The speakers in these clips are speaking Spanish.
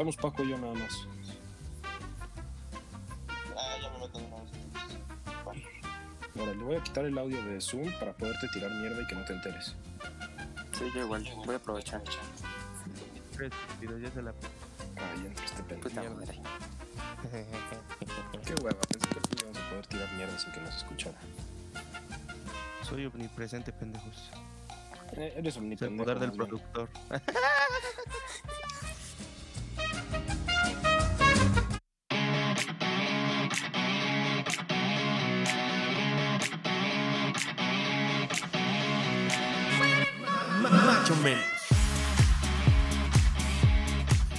Estamos Paco y yo nada más. Ah, ya me meto de nuevo. Ahora, le voy a quitar el audio de Zoom para poderte tirar mierda y que no te enteres. Sí, yo igual. Voy a aprovechar. Ya se la Ay, entre este pendejo. madre. Qué hueva, pensé que al fin íbamos a poder tirar mierda sin que nos escuchara. soy omnipresente, pendejos. Eh, eres Es el poder del productor. Macho menos.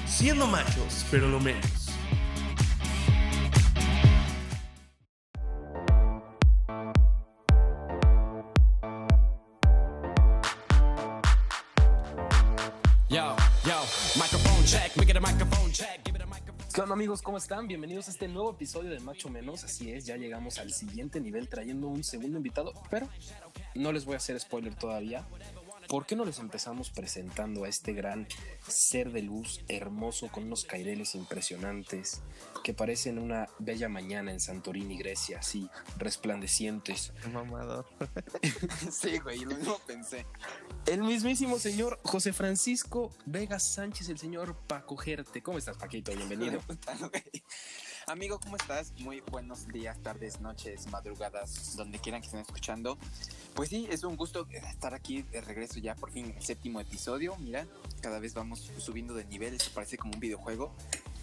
Siendo machos, pero lo menos. Yo, yo, microphone check, make it a microphone check, give it a microphone. ¿Qué onda amigos? ¿Cómo están? Bienvenidos a este nuevo episodio de Macho Menos. Así es, ya llegamos al siguiente nivel trayendo un segundo invitado, pero no les voy a hacer spoiler todavía. ¿Por qué no les empezamos presentando a este gran ser de luz, hermoso, con unos caireles impresionantes, que parecen una bella mañana en Santorini, Grecia, así, resplandecientes? Mamador. Sí, güey, lo mismo pensé. El mismísimo señor José Francisco Vega Sánchez, el señor Paco Gerte. ¿Cómo estás, Paquito? Bienvenido. Amigo, ¿cómo estás? Muy buenos días, tardes, noches, madrugadas, donde quieran que estén escuchando. Pues sí, es un gusto estar aquí de regreso ya por fin el séptimo episodio. Mira, cada vez vamos subiendo de nivel, esto parece como un videojuego.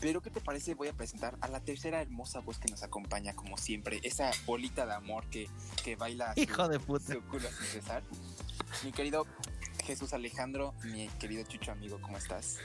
Pero ¿qué te parece? Voy a presentar a la tercera hermosa voz que nos acompaña como siempre, esa bolita de amor que, que baila su- Hijo de puta. su culo sin cesar. Mi querido Jesús Alejandro, mi querido Chucho amigo, ¿cómo estás?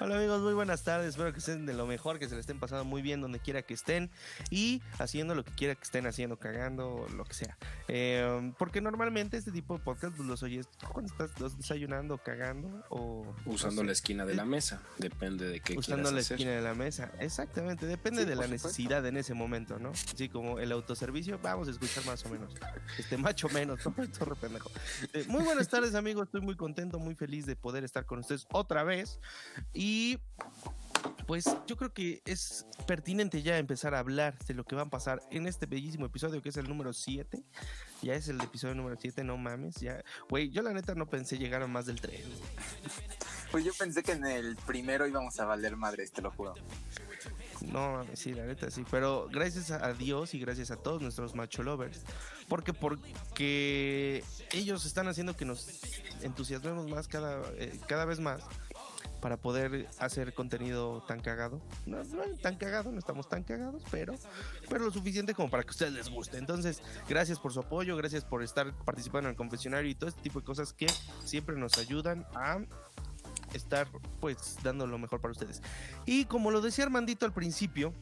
Hola amigos, muy buenas tardes. Espero que estén de lo mejor, que se le estén pasando muy bien donde quiera que estén y haciendo lo que quiera que estén haciendo, cagando, lo que sea. Eh, porque normalmente este tipo de podcast pues, los oyes cuando estás los desayunando, cagando o Usando no la esquina de la mesa, depende de qué usando la hacer. esquina de la mesa. Exactamente, depende Sí, de la supuesto. necesidad en ese momento, ¿no? Así como el autoservicio, vamos a escuchar más o menos. Este macho menos, ¿no? Torre pendejo. Eh, muy buenas tardes, amigos. Estoy muy contento, muy feliz de poder estar con ustedes otra vez. Y pues yo creo que es pertinente ya empezar a hablar de lo que va a pasar en este bellísimo episodio que es el número 7. Ya es el episodio número 7, no mames. Ya, güey, yo la neta no pensé llegar a más del 3. Pues yo pensé que en el primero íbamos a valer madres, te lo juro. No, mames, sí, la neta sí. Pero gracias a Dios y gracias a todos nuestros macho lovers. Porque, porque ellos están haciendo que nos entusiasmemos más cada, eh, cada vez más para poder hacer contenido tan cagado. No, no tan cagado, no estamos tan cagados, pero, pero lo suficiente como para que a ustedes les guste. Entonces, gracias por su apoyo, gracias por estar participando en el confesionario y todo este tipo de cosas que siempre nos ayudan a estar pues dando lo mejor para ustedes. Y como lo decía Armandito al principio,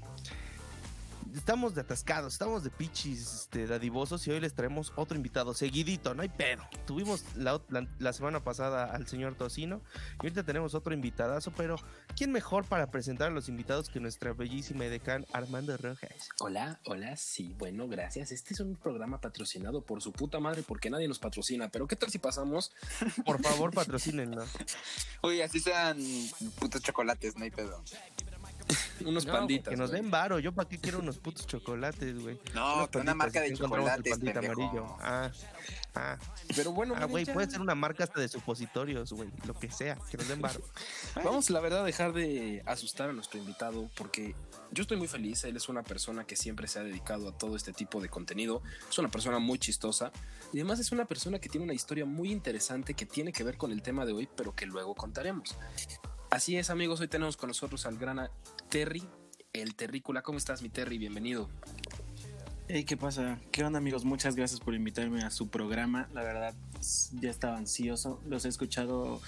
estamos de atascados, estamos de pichis este, dadivosos y hoy les traemos otro invitado seguidito, no hay pedo. Tuvimos la, ot- la- la semana pasada al señor Tocino y ahorita tenemos otro invitadazo, pero ¿quién mejor para presentar a los invitados que nuestra bellísima edecán Armando Rojas? Hola, hola, sí, bueno, gracias. Este es un programa patrocinado por su puta madre porque nadie nos patrocina. Pero ¿qué tal si pasamos? Por favor, patrocínenlo. Uy, así sean putos chocolates, no hay pedo. Unos No, panditas. que nos den varo, yo para qué quiero unos putos chocolates, güey. No, Unos que una marca de chocolates, pandita amarillo. Ah, ah. Pero bueno, Ah, güey, puede ser una marca hasta de supositorios, güey, lo que sea, que nos den varo. Vamos, la verdad, a dejar de asustar a nuestro invitado porque yo estoy muy feliz. Él es una persona que siempre se ha dedicado a todo este tipo de contenido. Es una persona muy chistosa y además es una persona que tiene una historia muy interesante que tiene que ver con el tema de hoy, pero que luego contaremos. Así es, amigos, hoy tenemos con nosotros al gran Terry, el Terrícola. ¿Cómo estás, mi Terry? Bienvenido. Hey, ¿qué pasa? ¿Qué onda amigos? Muchas gracias por invitarme a su programa. La verdad, ya estaba ansioso. Los he escuchado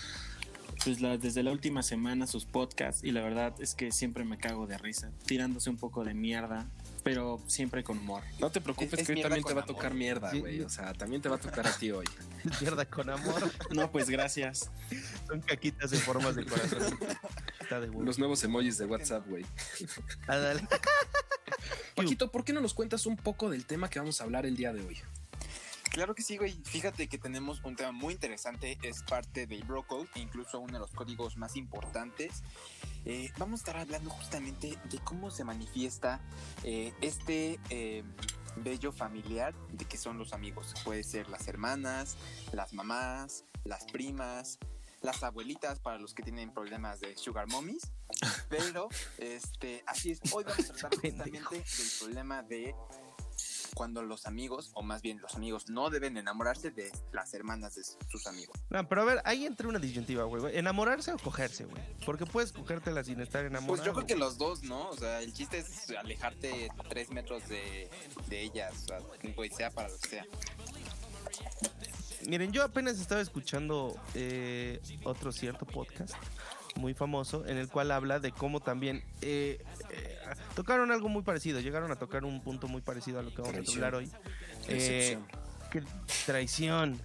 pues, desde la última semana, sus podcasts, y la verdad es que siempre me cago de risa, tirándose un poco de mierda, pero siempre con humor. No te preocupes Es- es que hoy también te va a amor. tocar mierda, Sí. güey. O sea, también te va a tocar a ti hoy. Mierda con amor. No, pues gracias. Son caquitas en formas de corazón. Está de. Los nuevos emojis de WhatsApp, güey. Ah. Paquito, ¿por qué no nos cuentas un poco del tema que vamos a hablar el día de hoy? Claro que sí, güey. Fíjate que tenemos un tema muy interesante. Es parte del Bro Code, e incluso uno de los códigos más importantes. Eh, vamos a estar hablando justamente de cómo se manifiesta eh, este eh, bello familiar de que son los amigos. Puede ser las hermanas, las mamás, las primas, las abuelitas para los que tienen problemas de sugar mommies. Pero, este, así es. Hoy vamos a tratar justamente del problema de cuando los amigos, o más bien los amigos, no deben enamorarse de las hermanas de sus amigos. No, pero a ver, ahí entra una disyuntiva, güey. ¿Enamorarse o cogerse, güey? Porque puedes cogértela sin estar enamorado. Pues yo creo que los dos, ¿no? O sea, el chiste es alejarte tres metros de, de ellas, o sea, güey, sea para lo que sea. Miren, yo apenas estaba escuchando eh, otro cierto podcast muy famoso en el cual habla de cómo también eh, eh, tocaron algo muy parecido, llegaron a tocar un punto muy parecido a lo que vamos Traición. a hablar hoy. Eh, que traición,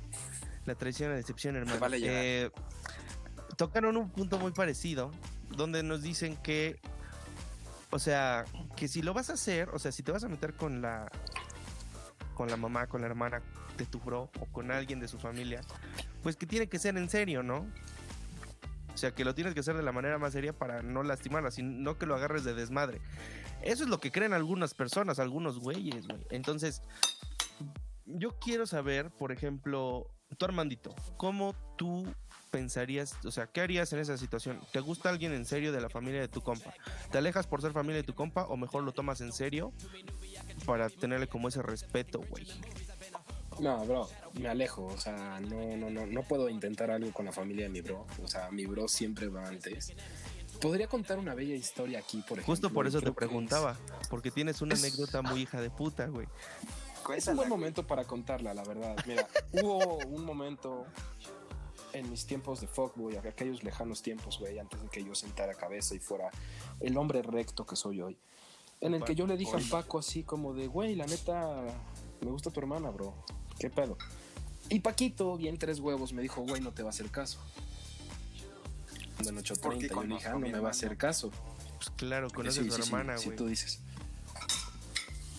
la traición, la decepción, hermano. vale. Eh, tocaron un punto muy parecido donde nos dicen que, o sea, que si lo vas a hacer, o sea, si te vas a meter con la con la mamá, con la hermana de tu bro o con alguien de su familia, pues que tiene que ser en serio, ¿no? O sea, que lo tienes que hacer de la manera más seria para no lastimarla, sino que lo agarres de desmadre. Eso es lo que creen algunas personas, algunos güeyes, güey. Entonces, yo quiero saber, por ejemplo, tú Armandito, ¿cómo tú pensarías, o sea, qué harías en esa situación? ¿Te gusta alguien en serio de la familia de tu compa? ¿Te alejas por ser familia de tu compa o mejor lo tomas en serio para tenerle como ese respeto, güey? No, bro, me alejo. O sea, no, no, no, no puedo intentar algo con la familia de mi bro. O sea, mi bro siempre va antes. Podría contar una bella historia aquí, por ejemplo. Justo por eso te es- preguntaba, porque tienes una Es- anécdota muy hija de puta, güey. Es un buen momento para contarla, la verdad. Mira, hubo un momento en mis tiempos de fuckboy, aquellos lejanos tiempos, güey, antes de que yo sentara cabeza y fuera el hombre recto que soy hoy, en el que yo le dije al Paco así como de, güey, la neta, me gusta tu hermana, bro. ¿Qué pedo? Y Paquito, bien tres huevos, me dijo, güey, no te va a hacer caso. En 830, yo le dije, ah, no me va a hacer caso. Pues claro, conoces Sí, a su sí, sí, hermana, sí, güey. tú dices.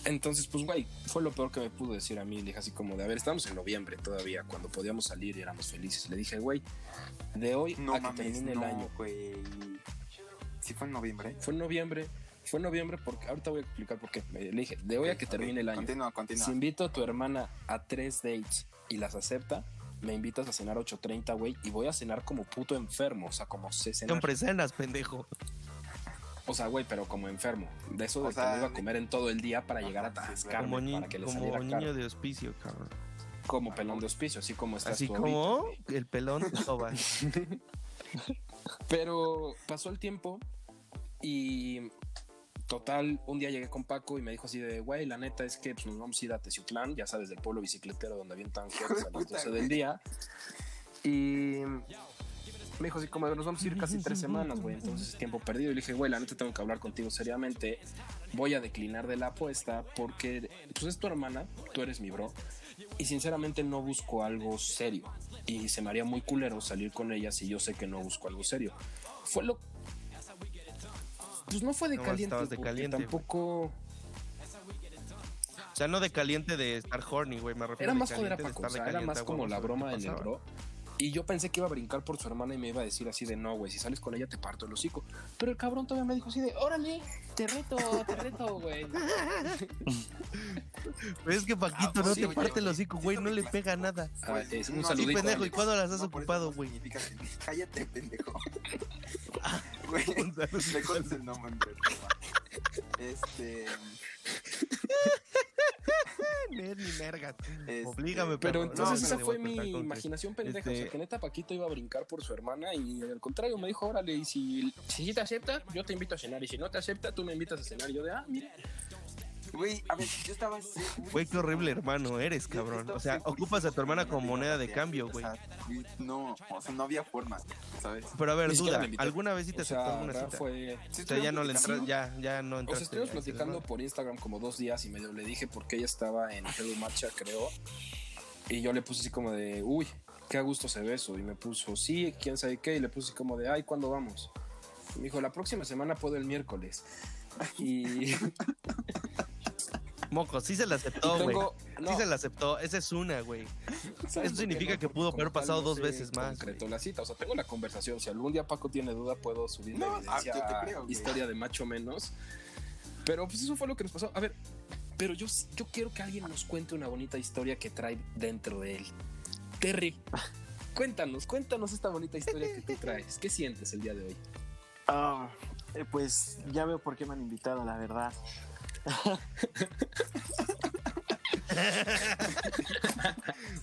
Entonces, pues, güey, fue lo peor que me pudo decir a mí. Le dije así como de, a ver, estamos en noviembre todavía, cuando podíamos salir y éramos felices. Le dije, güey, de hoy No a que mames, termine no, el año. güey. Sí fue en noviembre. Fue en noviembre, fue en noviembre porque, ahorita voy a explicar por qué. Le dije, de hoy a que termine el año. Continúa, continúa. Si invito a tu hermana a tres dates y las acepta, me invitas a cenar 8.30, güey, y voy a cenar como puto enfermo, o sea, como sé cenar. Siempre cenas, pendejo. O sea, güey, pero como enfermo. De eso de que me iba a comer en todo el día para llegar a atascarme, Como, ni- para que le como saliera niño caro. de hospicio, cabrón. Como pelón de hospicio, así como estás Así tú como ahorita. el pelón. Pero pasó el tiempo y total, un día llegué con Paco y me dijo así de, güey, la neta es que pues, nos vamos a ir a Teciutlán, ya sabes, del pueblo bicicletero donde avientan jerez a las puta, 12 güey. del día. Y me dijo así como, nos vamos a ir casi tres semanas, güey, entonces es tiempo perdido. Y le dije, güey, la neta tengo que hablar contigo seriamente, voy a declinar de la apuesta porque, pues es tu hermana, tú eres mi bro. Y sinceramente no busco algo serio. Y se me haría muy culero salir con ella si yo sé que no busco algo serio. Fue lo. Pues no fue de caliente. estabas de porque caliente, güey. Tampoco. O sea, no de caliente de estar horny, güey. Me refiero Era más joder a de Paco. O de era más como la broma ¿Qué en el pasaba? bro. Y yo pensé que iba a brincar por su hermana y me iba a decir así de no, güey, si sales con ella te parto el hocico. Pero el cabrón todavía me dijo así de órale, te reto, te reto, güey. Pero es que Paquito Ah, no sí, te parte güey. el hocico, güey. No le pega nada. Ah, es un No, Sí, saludito. pendejo. ¿Y cuándo las has No, ocupado, güey? Cállate, pendejo. Güey, conoces el nombre. Este. Ni ni mergas. Este, Oblígame, Pero entonces No, esa fue mi imaginación pendeja. O Este- sea, que neta Paquito iba a brincar por su hermana y al contrario me dijo, órale, y si, si te acepta, yo te invito a cenar. Y si no te acepta, tú me invitas a cenar. Y yo de, ah, mira. Güey, a ver, yo estaba. Güey, qué horrible hermano eres, cabrón. O sea, ocupas a tu hermana como no moneda de cambio, o güey. No, o sea, no había forma, ¿sabes? Pero a ver, duda. ¿Alguna vez sí te O aceptó alguna cita? fue... Sí, O sea, ya no le entras, ya, ya no O entraste. sea, estuvimos platicando por Instagram como dos días y medio le dije porque ella estaba en Hello Matcha, creo. Y yo le puse así como de, uy, qué a gusto se ve eso. Y me puso, sí, quién sabe qué. Y le puse así como de, ay, ¿cuándo vamos? Y me dijo, la próxima semana puedo el miércoles. Y Moco, sí se la aceptó, güey. tengo, Sí se la aceptó, esa es una, güey. Eso significa que pudo haber pasado dos veces más, Concretó la cita, o sea, tengo la conversación. Si algún día Paco tiene duda, puedo subir la No, evidencia ah, yo te creo, güey. historia de macho menos. Pero pues eso fue lo que nos pasó. A ver, pero yo, yo quiero que alguien nos cuente una bonita historia que trae dentro de él. Terry, cuéntanos, cuéntanos esta bonita historia que tú traes. ¿Qué sientes el día de hoy? Ah, eh, pues ya veo por qué me han invitado, la verdad.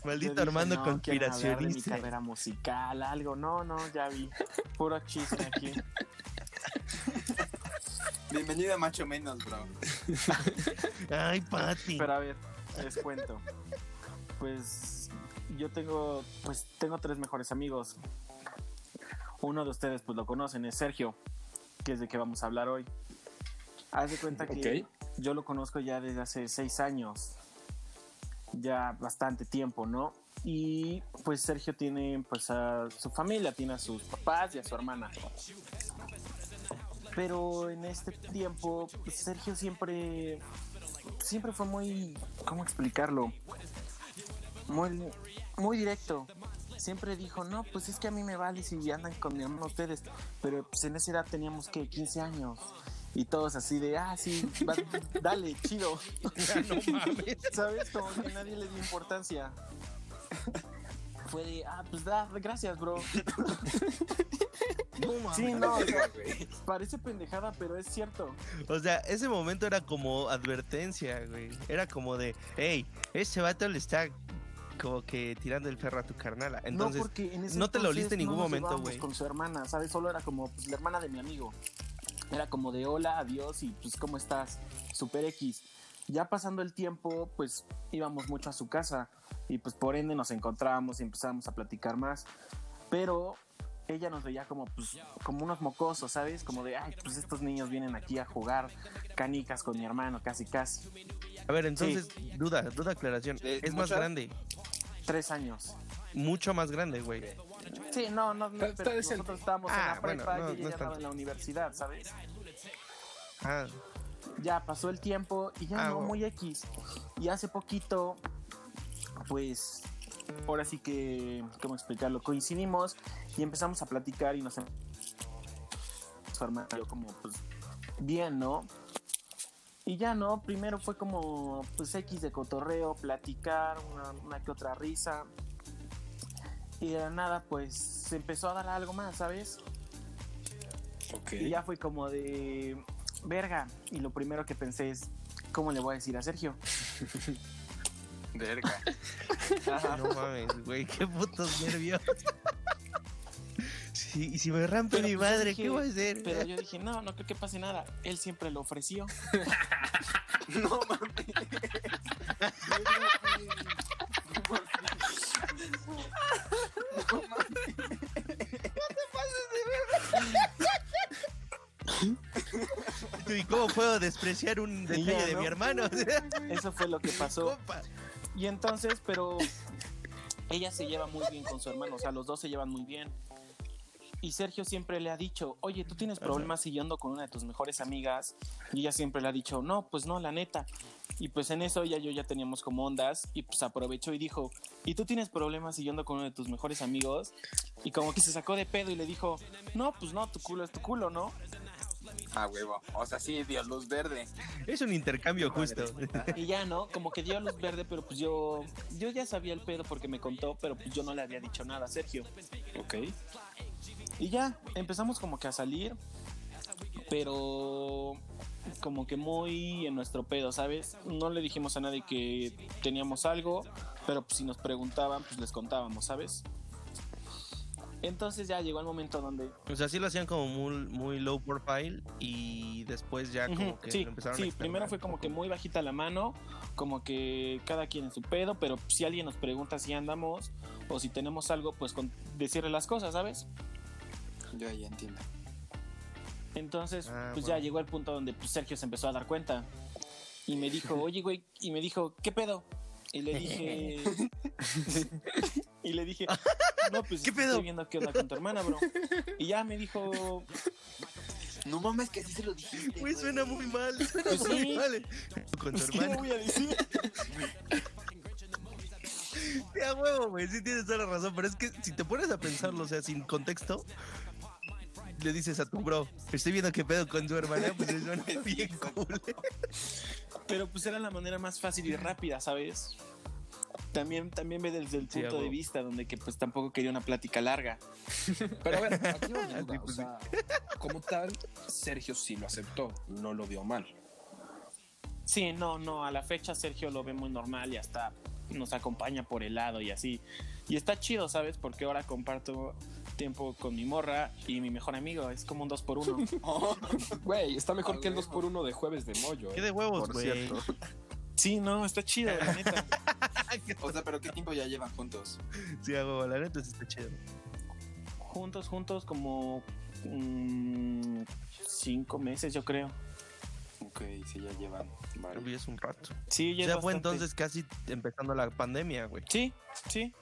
Maldito dije, Armando no, hablar de mi conspiracionista. carrera musical, algo. No, no, ya vi. Puro chisme aquí. Bienvenido a Macho Menos, bro. Ay, Pati. Pero a ver, les cuento. Pues yo tengo, pues tengo tres mejores amigos. Uno de ustedes, pues lo conocen, es Sergio, que es de que vamos a hablar hoy. Haz de cuenta que. Yo lo conozco ya desde hace seis años. Ya bastante tiempo, ¿no? Y pues Sergio tiene pues su familia, tiene a sus papás y a su hermana. Pero en este tiempo, pues, Sergio siempre, siempre fue muy, ¿cómo explicarlo? Muy, muy directo. Siempre dijo, no, pues es que a mí me vale si andan con mi ustedes. Pero pues en esa edad teníamos que 15 años. Y todos así de, ah, sí, va- dale, chido. no mames. ¿Sabes? Como que nadie le dio importancia. Fue de, ah, pues da, gracias, bro. Sí, no, o sea, parece pendejada, pero es cierto. O sea, ese momento era como advertencia, güey. Era como de, hey, ese vato le está como que tirando el ferro a tu carnala. Entonces, no, porque en ese no te lo oliste en no ningún nos momento, güey. Con su hermana, ¿sabes? Solo era como pues, la hermana de mi amigo. Era como de hola, adiós y pues ¿cómo estás? Super X. Ya pasando el tiempo, pues íbamos mucho a su casa y pues por ende nos encontrábamos y empezábamos a platicar más. Pero ella nos veía como pues como unos mocosos, ¿sabes? Como de, ay, pues estos niños vienen aquí a jugar canicas con mi hermano, casi casi. a ver, entonces, duda, duda aclaración. Eh, Es más grande, Tres años. mucho más grande, güey. Sí, no, no, no, pero nosotros estábamos en Ah, la bueno, prepa no, y no ella es estaba en la universidad, ¿sabes? Ah, Ya pasó el tiempo y ya Ah, no, bueno. muy X. Y hace poquito, pues, ahora sí que, ¿cómo explicarlo? Coincidimos y empezamos a platicar y nos em- su hermano y yo como, pues, bien, ¿no? Y ya no, primero fue como, pues, X de cotorreo, platicar, una, una que otra risa. Y de la nada, pues, se empezó a dar algo más, ¿sabes? Y ya fue como de verga. Y lo primero que pensé es, ¿cómo le voy a decir a Sergio? Verga. no mames, güey, qué putos nervios. Sí, y si me rampe Pero, mi pues, madre, dije- ¿qué voy a hacer? Pero yo dije, no, no creo que pase nada. Él siempre lo ofreció. No mames. Cómo puedo despreciar un detalle ya, de mi hermano? Eso fue lo que pasó. Compa. Y entonces, pero ella se lleva muy bien con su hermano. O sea, los dos se llevan muy bien. Y Sergio siempre le ha dicho, oye, tú tienes problemas siguiendo con una de tus mejores amigas. Y ella siempre le ha dicho, no, pues no, la neta. Y pues en eso ella y yo ya teníamos como ondas. Y pues aprovechó y dijo, ¿y tú tienes problemas siguiendo con uno de tus mejores amigos? Y como que se sacó de pedo y le dijo, no, pues no, tu culo es tu culo, ¿no? Ah, huevo. O sea, sí, dio luz verde. Es un intercambio justo. Y ya, ¿no? Como que dio luz verde, pero pues yo, yo ya sabía el pedo porque me contó, pero pues yo no le había dicho nada a Sergio. Ok. Y ya, empezamos como que a salir, pero como que muy en nuestro pedo, ¿sabes? No le dijimos a nadie que teníamos algo, pero pues si nos preguntaban, pues les contábamos, ¿sabes? Entonces ya llegó el momento donde... O sea, sí lo hacían como muy, muy low profile y después ya como Ujú, que sí, lo empezaron a sí, primero fue como que muy bajita la mano, como que cada quien en su pedo, pero si alguien nos pregunta si andamos o si tenemos algo, pues con decirle las cosas, ¿sabes? Yo ya entiendo. Entonces, Ah, pues bueno. ya llegó el punto donde pues, Sergio se empezó a dar cuenta. Y me dijo, oye, güey, y me dijo, ¿qué pedo? Y le dije. y le dije, no, pues ¿Qué pedo? estoy viendo qué onda con tu hermana, bro. Y ya me dijo, No mames, que sí se lo dijiste. Güey, suena muy mal, suena Pues muy sí. mal. Con tu pues, ¿qué le hermano. voy a decir? a huevo, güey, sí tienes toda la razón, pero es que si te pones a pensarlo, o sea, sin contexto, le dices a tu bro, estoy viendo qué pedo con tu hermana, pues es una bien cool. Pero pues era la manera más fácil y rápida, ¿sabes? También, también ve desde el Sí, punto de vista donde que pues tampoco quería una plática larga. Pero a ver, aquí duda, o sea, como tal, Sergio sí lo aceptó, no lo vio mal. Sí, no, no, a la fecha Sergio lo ve muy normal y hasta nos acompaña por el lado y así. Y está chido, ¿sabes? Porque ahora comparto tiempo con mi morra y mi mejor amigo. Es como un dos por uno. Güey, está mejor Ah, que el huevo. 2x1 de jueves de mollo. ¿Qué eh, de huevos, por güey? Sí, no, está chido, la neta. O sea, pero ¿qué tiempo ya llevan juntos? Sí, huevo, la neta sí está chido. juntos, juntos como mm, cinco meses, yo creo. Ok, sí, ya llevan. Creo que es un rato. Sí, O ya es sea, fue bastante. entonces casi empezando la pandemia, güey. Sí, sí.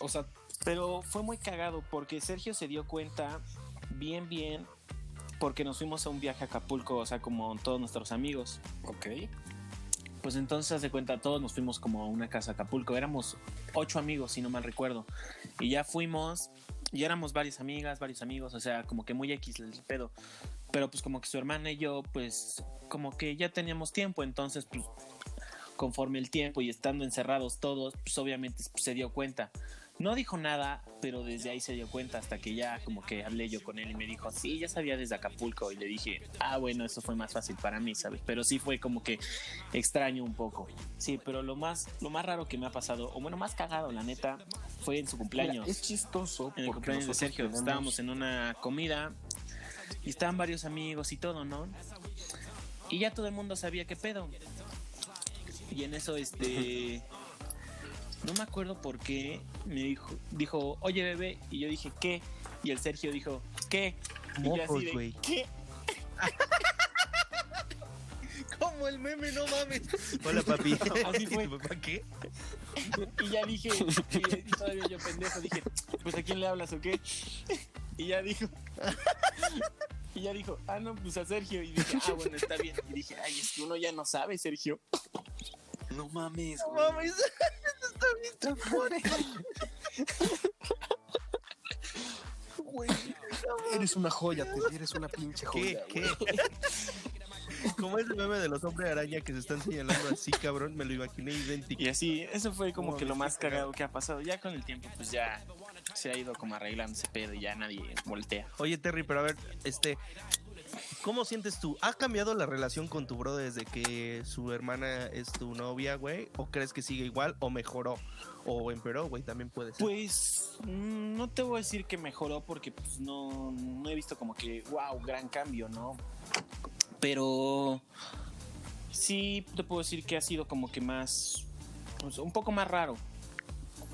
O sea, Pero fue muy cagado porque Sergio se dio cuenta bien, bien, porque nos fuimos a un viaje a Acapulco, o sea, como todos nuestros amigos. ok. Pues entonces hace cuenta, todos nos fuimos como a una casa a Acapulco. Éramos ocho amigos, si no mal recuerdo. Y ya fuimos, y éramos varias amigas, varios amigos, o sea, como que muy X el pedo. Pero pues como que su hermana y yo, pues como que ya teníamos tiempo, entonces pues conforme el tiempo y estando encerrados todos, pues obviamente se dio cuenta. No dijo nada, pero desde ahí se dio cuenta hasta que ya como que hablé yo con él y me dijo, sí, ya sabía desde Acapulco. Y le dije, ah, bueno, eso fue más fácil para mí, ¿sabes? Pero sí fue como que extraño un poco. Sí, pero lo más, lo más raro que me ha pasado, o bueno, más cagado, la neta, fue en su cumpleaños. Mira, es chistoso en el cumpleaños de Sergio. Estábamos en una comida y estaban varios amigos y todo, ¿no? Y ya todo el mundo sabía qué pedo. Y en eso, este. No me acuerdo por qué me dijo, dijo, oye bebé, y yo dije, ¿qué? Y el Sergio dijo, ¿qué? Y yo Mocos, así de, güey. ¿qué? Como el meme, no mames. Hola, papi. Así fue. ¿Tu papá qué? Y ya dije, y, y todavía yo pendejo, dije, pues a quién le hablas o qué? Y ya dijo, y ya dijo, ah, no, pues a Sergio. Y dije, ah, bueno, está bien. Y dije, ay, es que uno ya no sabe, Sergio. No mames, No güey. mames. Güey, eres una joya, te eres una pinche ¿Qué? joya. ¿Qué? güey. Como ese meme de los hombres araña que se están señalando así, cabrón, me lo imaginé idéntico. Y así, eso fue como No, que lo más cagado. cagado que ha pasado. Ya con el tiempo, pues ya se ha ido como arreglando ese pedo y ya nadie voltea. Oye, Terry, pero a ver, este, ¿cómo sientes tú? ¿Ha cambiado la relación con tu bro desde que su hermana es tu novia, güey? ¿O crees que sigue igual o mejoró? O empeoró, güey, también puede ser. Pues mm, no te voy a decir que mejoró porque pues no, no he visto como que, wow, gran cambio, ¿no? Pero sí te puedo decir que ha sido como que más, pues, un poco más raro.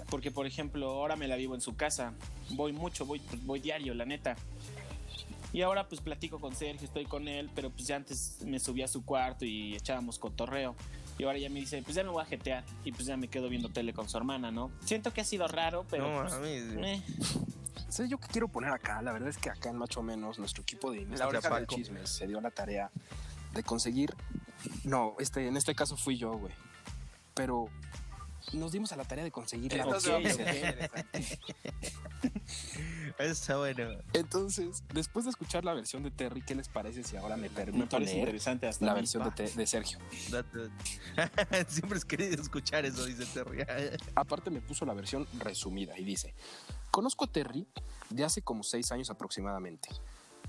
Porque, por ejemplo, ahora me la vivo en su casa. Voy mucho, voy, pues, voy diario, la neta. Y ahora pues platico con Sergio, estoy con él, pero pues ya antes me subí a su cuarto y echábamos cotorreo. Y ahora ya me dice, pues ya me voy a jetear. Y pues ya me quedo viendo tele con su hermana, ¿no? Siento que ha sido raro, pero... no pues, mames. güey. eh. ¿Sabes yo qué quiero poner acá? La verdad es que acá en Macho Menos, nuestro equipo de La investigación oreja de chismes se dio la tarea de conseguir. No, este, en este caso fui yo, güey. Pero nos dimos a la tarea de conseguir la Esto Está bueno. Entonces, después de escuchar la versión de Terry, ¿qué les parece si ahora me Me permito parece leer interesante hasta la versión de, Sergio? Siempre has querido escuchar eso, dice Terry. Aparte me puso la versión resumida y dice, conozco a Terry de hace como seis años aproximadamente.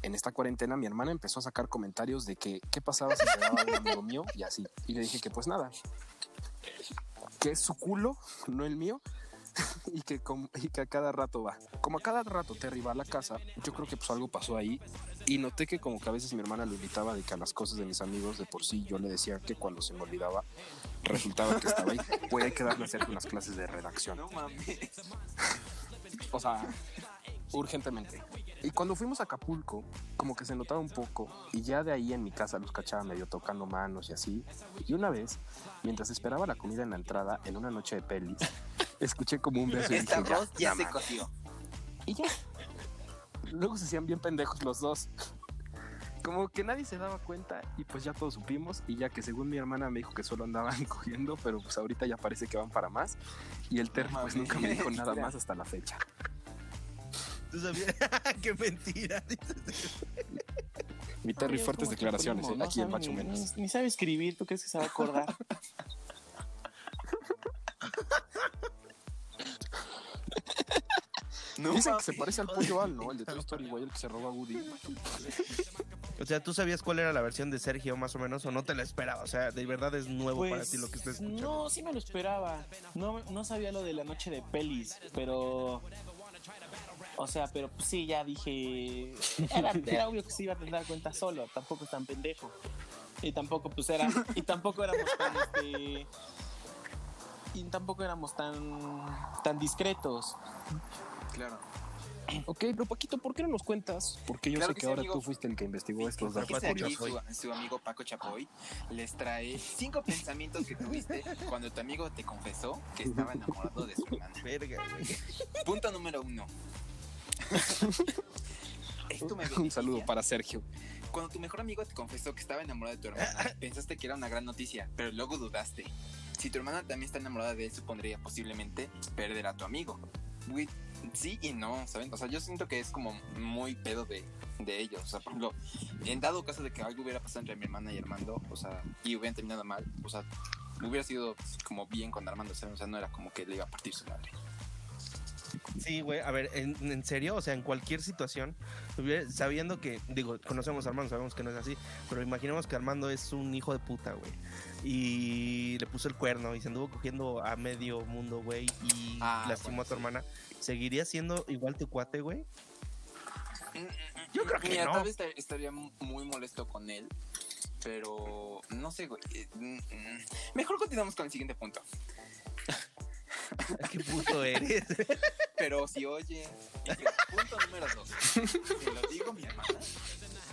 En esta cuarentena mi hermana empezó a sacar comentarios de que qué pasaba si se daba un amigo mío y así. Y le dije que pues nada, que es su culo, no el mío. Y que, com- y que a cada rato va. Como a cada rato Terry va a la casa, yo creo que pues algo pasó ahí. Y noté que como que a veces mi hermana lo invitaba de que a las cosas de mis amigos de por sí yo le decía que cuando se me olvidaba resultaba que estaba ahí. A quedarme a hacer unas clases de redacción. No mames. O sea, urgentemente. Y cuando fuimos a Acapulco, como que se notaba un poco, y ya de ahí en mi casa los cachaba medio tocando manos y así. Y una vez, mientras esperaba la comida en la entrada, en una noche de pelis, escuché como un beso y dije, ya, se mames". coció. Y ya. Luego se hacían bien pendejos los dos. como que nadie se daba cuenta y pues ya todos supimos y ya que según mi hermana me dijo que solo andaban cogiendo, pero pues ahorita ya parece que van para más y el Terry pues nunca me dijo nada más hasta la fecha. ¿Tú sabías? ¡Qué mentira! Mi Terry, fuertes ¿cómo que declaraciones? ¿eh? No aquí en Macho ni- Menos. Ni, ni sabe escribir, ¿tú crees que se va a acordar? No, Dicen que se parece al pollo Al, ¿no? El de Toy Story, güey, el que se roba a Woody. O sea, ¿tú sabías cuál era la versión de Sergio más o menos o no te la esperaba? O sea, de verdad es nuevo para Pues, ti lo que estás escuchando. No, sí me lo esperaba. No, no sabía lo de la noche de pelis, pero. O sea, pero pues, sí, ya dije. Era, era obvio que se iba a tener cuenta solo. Tampoco es tan pendejo. Y tampoco, pues era. Y tampoco éramos tan. Este, y tampoco éramos tan. tan discretos. Claro. Ok, pero Paquito, ¿por qué no nos cuentas? Porque yo Claro sé que que sí, ahora amigo. tú fuiste el que investigó estos datos curiosos. su, su amigo Paco Chapoy les trae cinco pensamientos que tuviste cuando tu amigo te confesó que estaba enamorado de su hermana. Verga, güey. Punto número uno. Esto me Un saludo para Sergio. Cuando tu mejor amigo te confesó que estaba enamorado de tu hermana, pensaste que era una gran noticia, pero luego dudaste. Si tu hermana también está enamorada de él, supondría posiblemente perder a tu amigo. Güey, sí y no, ¿saben? O sea, yo siento que es como muy pedo de, de ellos. O sea, por ejemplo, en dado caso de que algo hubiera pasado entre mi hermana y Armando, o sea, y hubieran terminado mal, o sea, hubiera sido como bien con Armando, ¿saben? O sea, no era como que le iba a partir su madre. Sí, güey, a ver, ¿en, en serio, o sea, en cualquier situación, sabiendo que, digo, conocemos a Armando, sabemos que no es así, pero imaginemos que Armando es un hijo de puta, güey, y le puso el cuerno y se anduvo cogiendo a medio mundo, güey, y Ah, lastimó bueno, a tu sí. hermana, ¿seguiría siendo igual tu cuate, güey? Yo creo que Mira, no. tal vez estar- estaría muy molesto con él, pero no sé, güey. eh, mm, mm. Mejor continuamos con el siguiente punto. ¿Qué puto eres? Pero si oye, punto número dos. Te lo digo, mi hermana.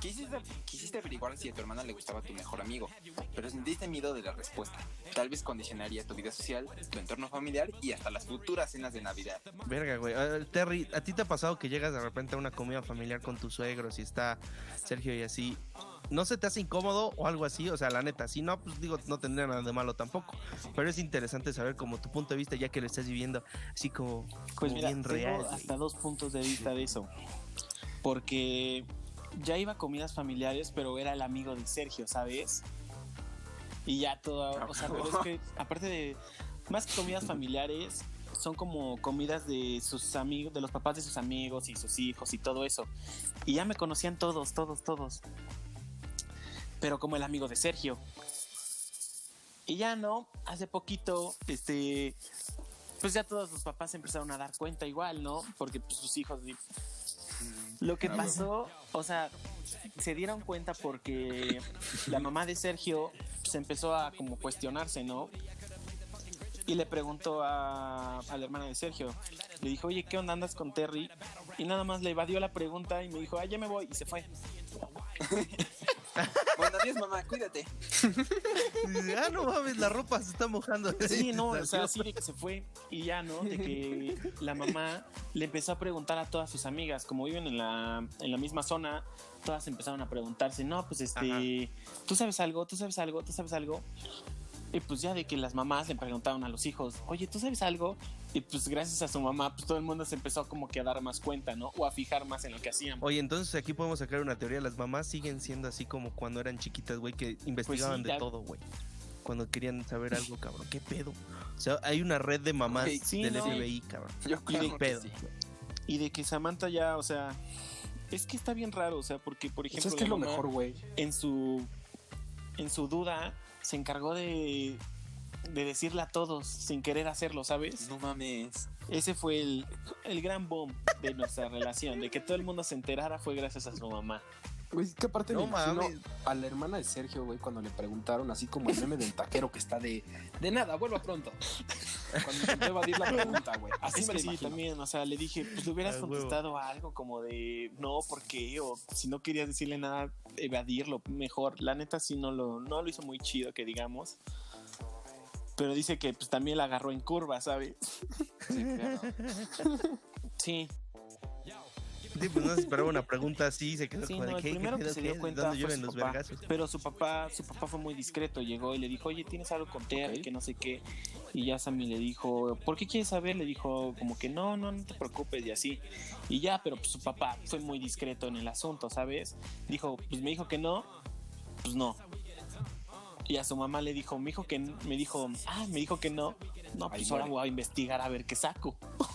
Quisiste, quisiste averiguar si a tu hermana le gustaba tu mejor amigo, pero sentiste miedo de la respuesta. Tal vez condicionaría tu vida social, tu entorno familiar y hasta las futuras cenas de Navidad. Verga, güey. Ah, Terry, ¿a ti te ha pasado que llegas de repente a una comida familiar con tus suegros y está Sergio y así? ¿No se te hace incómodo o algo así? O sea, la neta, si no, pues digo, no tendría nada de malo tampoco. Pero es interesante saber como tu punto de vista ya que lo estás viviendo así como, Pues como mira, bien tengo real. hasta dos puntos de vista de eso. Porque ya iba a comidas familiares, pero era el amigo de Sergio, ¿sabes? Y ya todo, o sea, pero es que aparte de más que comidas familiares, son como comidas de sus amigos, de los papás de sus amigos y sus hijos y todo eso. Y ya me conocían todos, todos, todos. Pero como el amigo de Sergio. Y ya no, hace poquito, este, pues ya todos los papás empezaron a dar cuenta igual, ¿no? Porque pues, sus hijos... Lo que Claro. pasó, o sea, se dieron cuenta porque la mamá de Sergio se empezó a como cuestionarse, ¿no? Y le preguntó a, a la hermana de Sergio, le dijo, oye, ¿qué onda andas con Terry? Y nada más le evadió la pregunta y me dijo, ah, ya me voy, y se fue. Bueno, adiós, mamá, cuídate. Ah, no mames, la ropa se está mojando. Sí, no, o sea, así de que se fue y ya, ¿no? De que la mamá le empezó a preguntar a todas sus amigas, como viven en la, en la misma zona, todas empezaron a preguntarse, no, pues este, ¿tú sabes algo? ¿Tú sabes algo? ¿Tú sabes algo? Y pues ya de que las mamás le preguntaron a los hijos, oye, ¿tú sabes algo? Y pues gracias a su mamá, pues todo el mundo se empezó como que a dar más cuenta, ¿no? O a fijar más en lo que hacían. Oye, entonces aquí podemos sacar una teoría. Las mamás siguen siendo así como cuando eran chiquitas, güey, que investigaban de ya- todo, güey. Cuando querían saber algo, cabrón. ¿Qué pedo? O sea, hay una red de mamás sí, del no. FBI, cabrón. Yo Y de creo que pedo. sí. Y de que Samantha ya, o sea, es que está bien raro, o sea, porque por ejemplo... ¿Sabes qué es la lo mejor, güey? en su en su duda se encargó de de decirle a todos sin querer hacerlo, ¿sabes? No mames. Ese fue el, el gran boom de nuestra relación, de que todo el mundo se enterara fue gracias a su mamá. Güey, que aparte No me mames. a la hermana de Sergio, güey, cuando le preguntaron, así como el meme del taquero que está de de nada, vuelva pronto. Cuando intentó evadir la pregunta, güey. Así Es me que lo sí, también, o sea, le dije, pues le hubieras Ah, huevo. contestado algo como de no, ¿por qué? O si no querías decirle nada, evadirlo mejor. La neta sí no lo, no lo hizo muy chido, que digamos. Pero dice que pues también la agarró en curva, ¿sabes? Sí, claro. Sí. Sí, pues no se esperaba una pregunta así, se quedó Sí, como no, de el ¿qué, qué primero que pedo, se qué? dio cuenta ¿Dónde fue su los papá, vergazos? pero su papá, su papá fue muy discreto, llegó y le dijo, oye, ¿tienes algo con Terry? Ok. Que no sé qué, y ya Sammy le dijo, ¿por qué quieres saber? Le dijo como que no, no, no te preocupes y así, y ya, pero pues, su papá fue muy discreto en el asunto, ¿sabes? Dijo, pues me dijo que no, pues no. Y a su mamá le dijo, me dijo que, me dijo, ah, me dijo que no, no, Ahí pues ahora muere. voy a investigar a ver qué saco.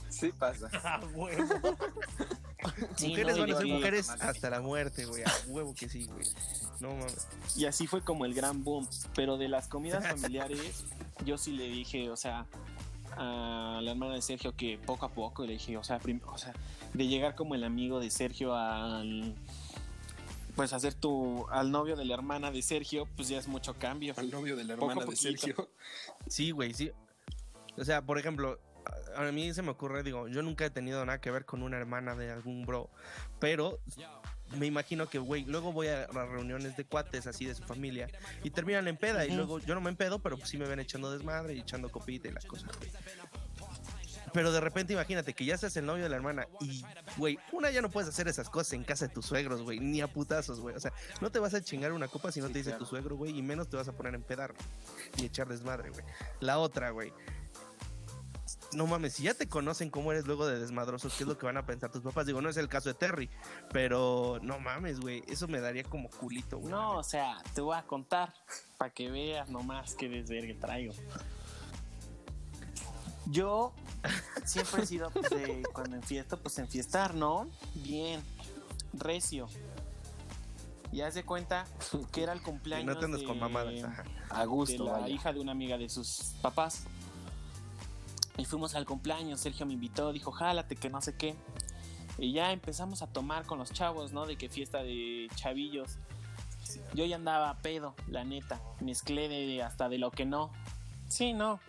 Sí pasa. Ah, huevo. Sí, mujeres no, van a ser y- mujeres hasta la muerte, güey. A huevo que sí, güey. No mames. Y así fue como el gran boom. Pero de las comidas familiares, yo sí le dije, o sea, a la hermana de Sergio que poco a poco le dije, o sea, prim- o sea, de llegar como el amigo de Sergio al pues hacer tu al novio de la hermana de Sergio, pues ya es mucho cambio. Al novio de la Poco hermana de. Sergio. Sí, güey, sí. O sea, por ejemplo, a mí se me ocurre, digo, yo nunca he tenido nada que ver con una hermana de algún bro, pero me imagino que, güey, luego voy a las reuniones de cuates así de su familia y terminan en peda y luego yo no me empedo, pero pues sí me ven echando desmadre y echando copita y las cosas, güey. Pero de repente imagínate que ya seas el novio de la hermana y, güey, una ya no puedes hacer esas cosas en casa de tus suegros, güey, ni a putazos, güey. O sea, no te vas a chingar una copa si no Sí, te dice claro. tu suegro, güey, y menos te vas a poner a empedar y echar desmadre, güey. La otra, güey. No mames, si ya te conocen cómo eres luego de desmadrosos, ¿qué es lo que van a pensar tus papás? Digo, no es el caso de Terry, pero no mames, güey, eso me daría como culito, güey. No, o sea, te voy a contar para que veas nomás qué desvergue traigo. Yo siempre he sido pues, de cuando enfiesto, pues enfiestar, ¿no? Bien, recio. Y haz de cuenta que era el Y cumpleaños no te andas de, con mamadas, ajá. A de gusto, la vaya. hija de una amiga de sus papás. Y fuimos al cumpleaños, Sergio me invitó, dijo, jálate, que no sé qué. Y ya empezamos a tomar con los chavos, ¿no? De que fiesta de chavillos. Yo ya andaba a pedo, la neta. Mezclé de hasta de lo que no. Sí, no.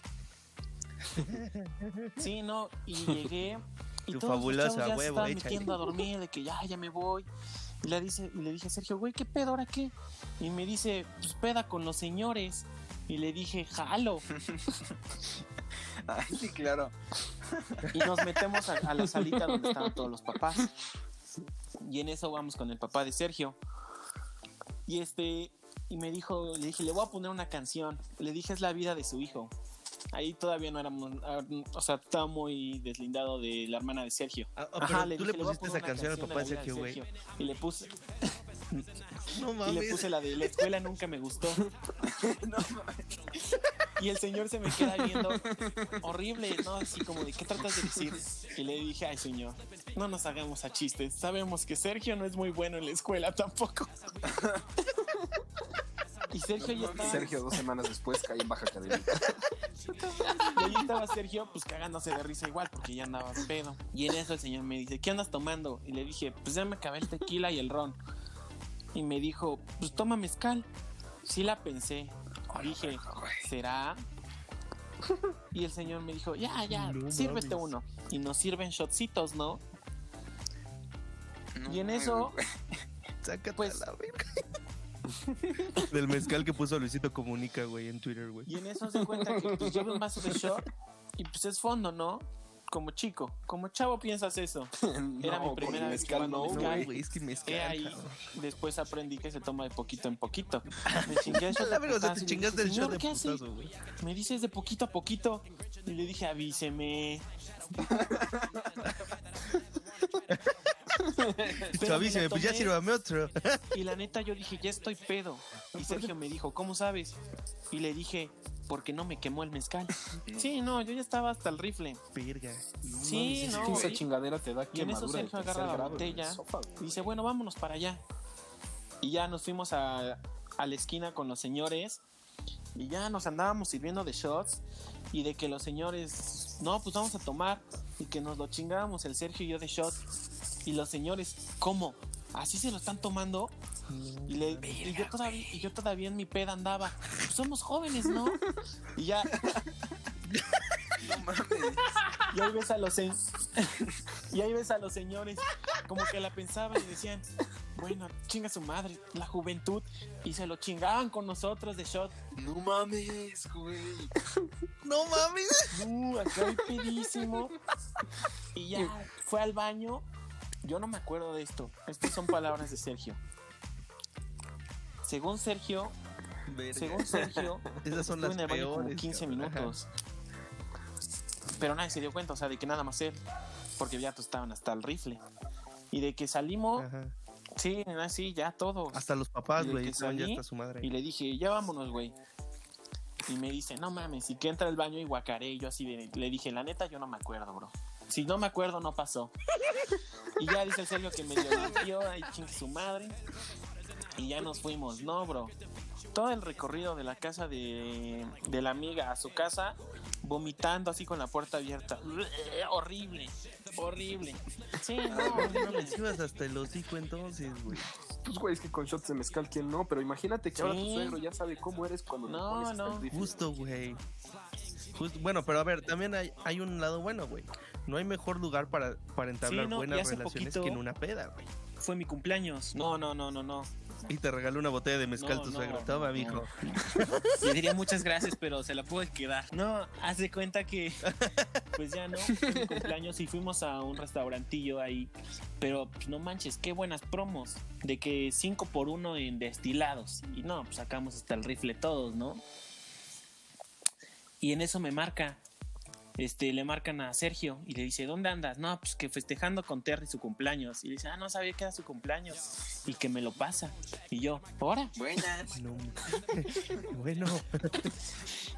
Sí, no. Y llegué. Y Tu todos los fabulosa, ya se huevo, estaban échale. metiendo a dormir, de que ya, ya me voy. Y le, dice, y le dije a Sergio, güey, ¿qué pedo ahora qué? Y me dice, pues peda con los señores. Y le dije, jalo. Ay, sí, claro. Y nos metemos a, a la salita donde estaban todos los papás. Y en eso vamos con el papá de Sergio. Y este, y me dijo, le dije, le voy a poner una canción. Le dije, es la vida de su hijo. Ahí todavía no éramos, ah, o sea, estaba muy deslindado de la hermana de Sergio. Ah, ah, tú le dije, voy a pusiste esa canción al papá de Sergio, güey. Y le puse, No y mames. le puse la de la escuela nunca me gustó. Y el señor se me queda viendo horrible, ¿no? Así como de, ¿qué tratas de decir? Y le dije, ay señor, no nos hagamos a chistes. Sabemos que Sergio no es muy bueno en la escuela tampoco. Y Sergio ya estaba, Sergio dos semanas después cae en baja académica. y ahí estaba Sergio, pues cagándose de risa igual, porque ya andaba pedo. Y en eso el señor me dice, ¿qué andas tomando? Y le dije, pues ya me acabé el tequila y el ron. Y me dijo, pues toma mezcal. Sí la pensé. Dije, ¿será? Y el señor me dijo, ya, ya, No sírvete mames. uno. Y nos sirven shotcitos, ¿no? No, Y en eso, Pues- a la verga. Del mezcal que puso Luisito Comunica, güey, en Twitter, güey. y en eso se cuenta que pues, llevo un vaso de shot y pues es fondo, ¿no? Como chico, como chavo piensas eso. Era mi primera vez que mezcal no, mezcal. No, güey, es que mezcal, He ahí, cabrón. después aprendí que se toma de poquito en poquito. Me chingué el shot. Me dices de poquito a poquito. Y le dije, avíseme. Suavísime, pues ya tomé sírvame otro. Y la neta, yo dije, ya estoy pedo. Y Sergio me dijo, ¿cómo sabes? Y le dije, porque no me quemó el mezcal. Sí, no, yo ya estaba hasta el rifle. Verga. Sí, no, esa chingadera te da Y en eso quemadura Sergio agarra la botella y dice, bueno, vámonos para allá. Y ya nos fuimos a, a la esquina con los señores y ya nos andábamos sirviendo de shots y de que los señores, no, pues vamos a tomar y que nos lo chingábamos el Sergio y yo de shot. Y los señores, ¿cómo? ¿Así se lo están tomando? Y, le- y yo todavía, y yo todavía en mi peda andaba. "Pues somos jóvenes, ¿no? Y ya. Y ahí ves a los y ahí ves a los señores como que la pensaban y decían, bueno, chinga su madre, la juventud. Y se lo chingaban con nosotros de shot. No mames, güey. No mames. Uh, acá pedísimo. Y ya fue al baño. Yo no me acuerdo de esto. Estas son palabras de Sergio. Según Sergio, según Sergio, Esas son estuve las en el baño como peores. 15 cabrón. minutos. Pero nadie se dio cuenta, o sea, de que nada más él. Porque ya estaban hasta el rifle. Y de que salimos, Ajá. sí, así, ya todos. Hasta los papás, güey, ya su madre. Y le dije, ya vámonos, güey. Y me dice, no mames, y que entra al baño y guacaré. Y yo así de- le dije, la neta, yo no me acuerdo, bro. Si no me acuerdo, no pasó. Y ya dice Sergio que medio limpió, ahí chingue su madre. Y ya nos fuimos, no, bro. Todo el recorrido de la casa de, de la amiga a su casa, vomitando así con la puerta abierta. Horrible, horrible. Sí, no, No horrible. mames, ibas hasta el hocico entonces, güey. Pues, güey, es que con shots de mezcal, ¿quién no? Pero imagínate que ahora tu suegro ya sabe cómo eres cuando te No, pones hasta no. el. Justo, güey. Justo- bueno, pero a ver, también hay, hay un lado bueno, güey. No hay mejor lugar para, para entablar Sí, no, y buenas relaciones que en una peda, güey. Fue mi cumpleaños. No, no, no, no, no. Y te regaló una botella de mezcal No, tu no, suegro. no, Toma, no. mijo. Le diría muchas gracias, pero se la pude quedar. No, haz de cuenta que, pues ya no, fue mi cumpleaños y fuimos a un restaurantillo ahí. Pero pues, no manches, qué buenas promos. De que 5 por 1 en destilados. Y no, pues sacamos hasta el rifle todos, ¿no? Y en eso me marca. Este, le marcan a Sergio y le dice, ¿dónde andas? No, pues que festejando con Terry su cumpleaños. Y le dice, ah, no sabía que era su cumpleaños. Y que me lo pasa. Y yo, ¿ahora? Buenas. No, bueno,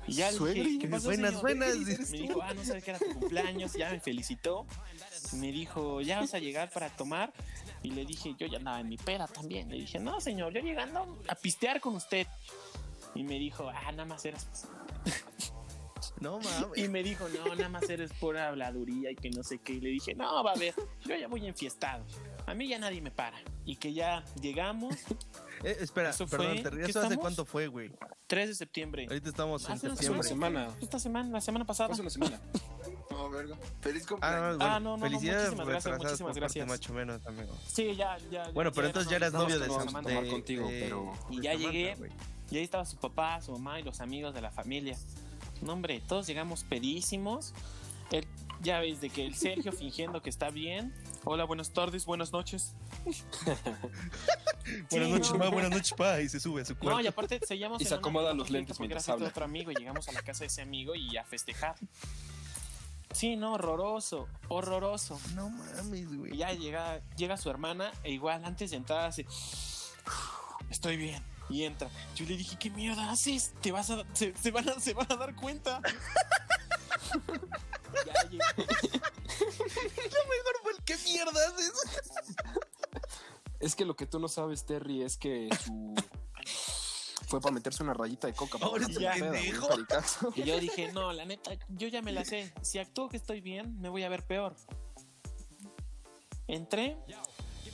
Y ya le dije, ¿qué pasó, buenas, señor? buenas. Me dijo, ah, no sabía que era tu cumpleaños, ya me felicitó. Me dijo, ¿ya vas a llegar para tomar? Y le dije, yo ya andaba en mi peda también. Le dije, no, señor, yo llegando a pistear con usted. Y me dijo, ah, nada más eras. No mames. Y me dijo, no, nada más eres pura habladuría y que no sé qué. Y le dije, no, va a ver, yo ya voy enfiestado. A mí ya nadie me para. Y que ya llegamos, Eh, espera, Eso perdón, fue- ¿te ¿Eso hace cuánto fue, güey? 3 de septiembre. Ahorita estamos en Hace una Hace una septiembre. semana. Esta semana, la semana pasada. Hace una semana. No, verga. Feliz Ah, cumpleaños. no, bueno, Ah, no, no, felicidades muchísimas gracias, muchísimas por parte de gracias. Macho Menos, amigo. Sí, ya, ya. Bueno, pero entonces ya eras no, novio no, de, no, Sam- vamos a de- tomar contigo, de- pero- Y ya Samantha, llegué. güey. Y ahí estaba su papá, su mamá y los amigos de la familia. No, hombre, todos llegamos pedísimos. El- ya ves, de que el Sergio fingiendo que está bien. Hola, buenas tardes, buenas noches. Buenas noches, no. ma, buenas noches, pa. Y se sube a su No, cuarto. y aparte seguíamos Y se acomoda los lentes mientras habla. otro amigo y llegamos a la casa de ese amigo y a festejar. Sí, no, horroroso, horroroso. No mames, Y güey. ya llega, llega su hermana e igual antes de entrar hace... Estoy bien. Y entra. Yo le dije, ¿qué mierda haces? Te vas a... Se, se van, a, se van a dar cuenta. ya llegó. ¿Qué mierda haces? Es que lo que tú no sabes, Terry, es que su. Fue para meterse una rayita de coca. para Ahora güey, pericazo. Y yo dije, no, la neta, yo ya me la sé. Si actúo que estoy bien, me voy a ver peor. Entré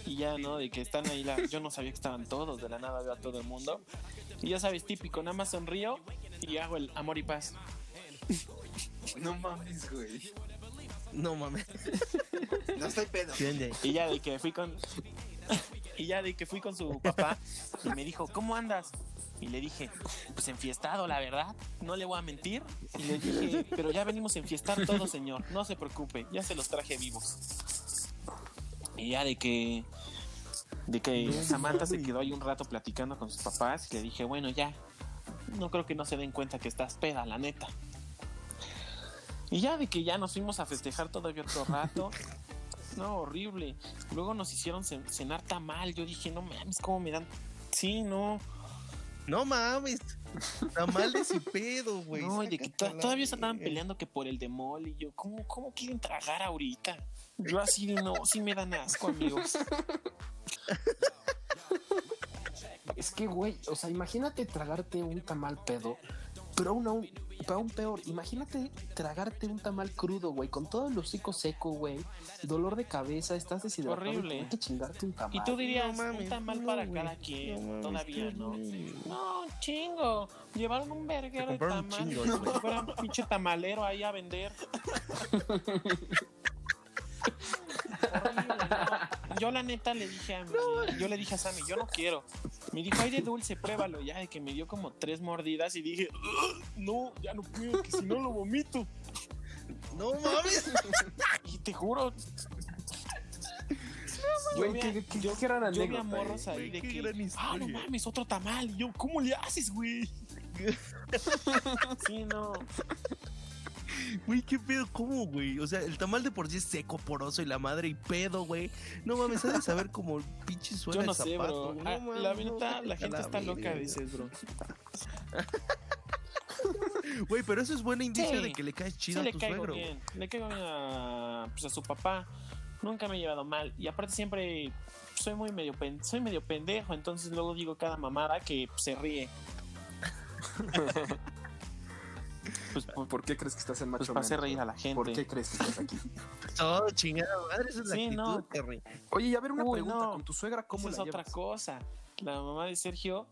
y ya, ¿no? De que están ahí, la... yo no sabía que estaban todos, de la nada veo a todo el mundo. Y ya sabes, típico, nada más sonrío y hago el amor y paz. No mames, güey. No mames. No estoy pedo. Y ya de que fui con. y ya de que fui con su papá y me dijo, ¿cómo andas? Y le dije, pues enfiestado, la verdad, no le voy a mentir. Y le dije, pero ya venimos a enfiestar todos, señor, no se preocupe, ya se los traje vivos. Y ya de que. De que Samantha se quedó ahí un rato platicando con sus papás y le dije, bueno, ya, no creo que no se den cuenta que estás peda, la neta. Y ya de que ya nos fuimos a festejar todavía otro rato. No, horrible. Luego nos hicieron cen- cenar tamal. Yo dije, no mames, ¿cómo me dan? Sí, no. No mames. Tamales y pedo, güey. no, y de que todavía se estaban peleando que por el demol. Y yo, ¿cómo, ¿cómo quieren tragar ahorita? Yo así de no, sí me dan asco, amigos. Es que, güey, o sea, imagínate tragarte un tamal pedo, pero aún, aún, aún peor, imagínate tragarte un tamal crudo, güey, con todo el hocico seco, güey, dolor de cabeza, estás deshidratado. Horrible. Hay que chingarte un tamal. Y tú dirías, No mames, un tamal no, para cada quien, No mames, todavía no. No, chingo. Llevaron un verguero de tamal. chingo, fuera un pinche tamalero ahí a vender. No. Yo la neta le dije a mi, yo le dije a Sammy, yo no quiero. Me dijo, ay de dulce, pruébalo. Ya de que me dio como tres mordidas y dije, "Ugh, no, ya no puedo, que si no lo vomito. No mames. Y te juro, Güey, vi- qué- yo- gran Yo vi a anécdota, morros eh. ahí Güey, de que, ah, no mames, otro tamal. Y yo, ¿cómo le haces, güey? sí, no. Güey, qué pedo, ¿cómo, güey? O sea, el tamal de por sí es seco, poroso y la madre y pedo, güey. No mames, de saber como pinche suena Yo no el sé, zapato, bro. No Ah, mames, la no, neta, vete la a gente la está loca a veces, bro. Güey, pero eso es buen indicio Sí. de que le caes Sí, chido a le tu caigo suegro. bien. Le caigo bien a, pues, a su papá. Nunca me he llevado mal. Y aparte siempre soy muy medio, pen- soy medio pendejo. Entonces luego digo cada mamada que se ríe. pues, por- ¿Por qué crees que estás en macho pues para hacer reír a la gente. ¿Por qué crees que estás aquí? Todo chingada madre, esa es la Sí, actitud, no. Terry. Oye, y a ver una Uy, pregunta no. con tu suegra, ¿cómo Esa la es otra cosa. La mamá de Sergio,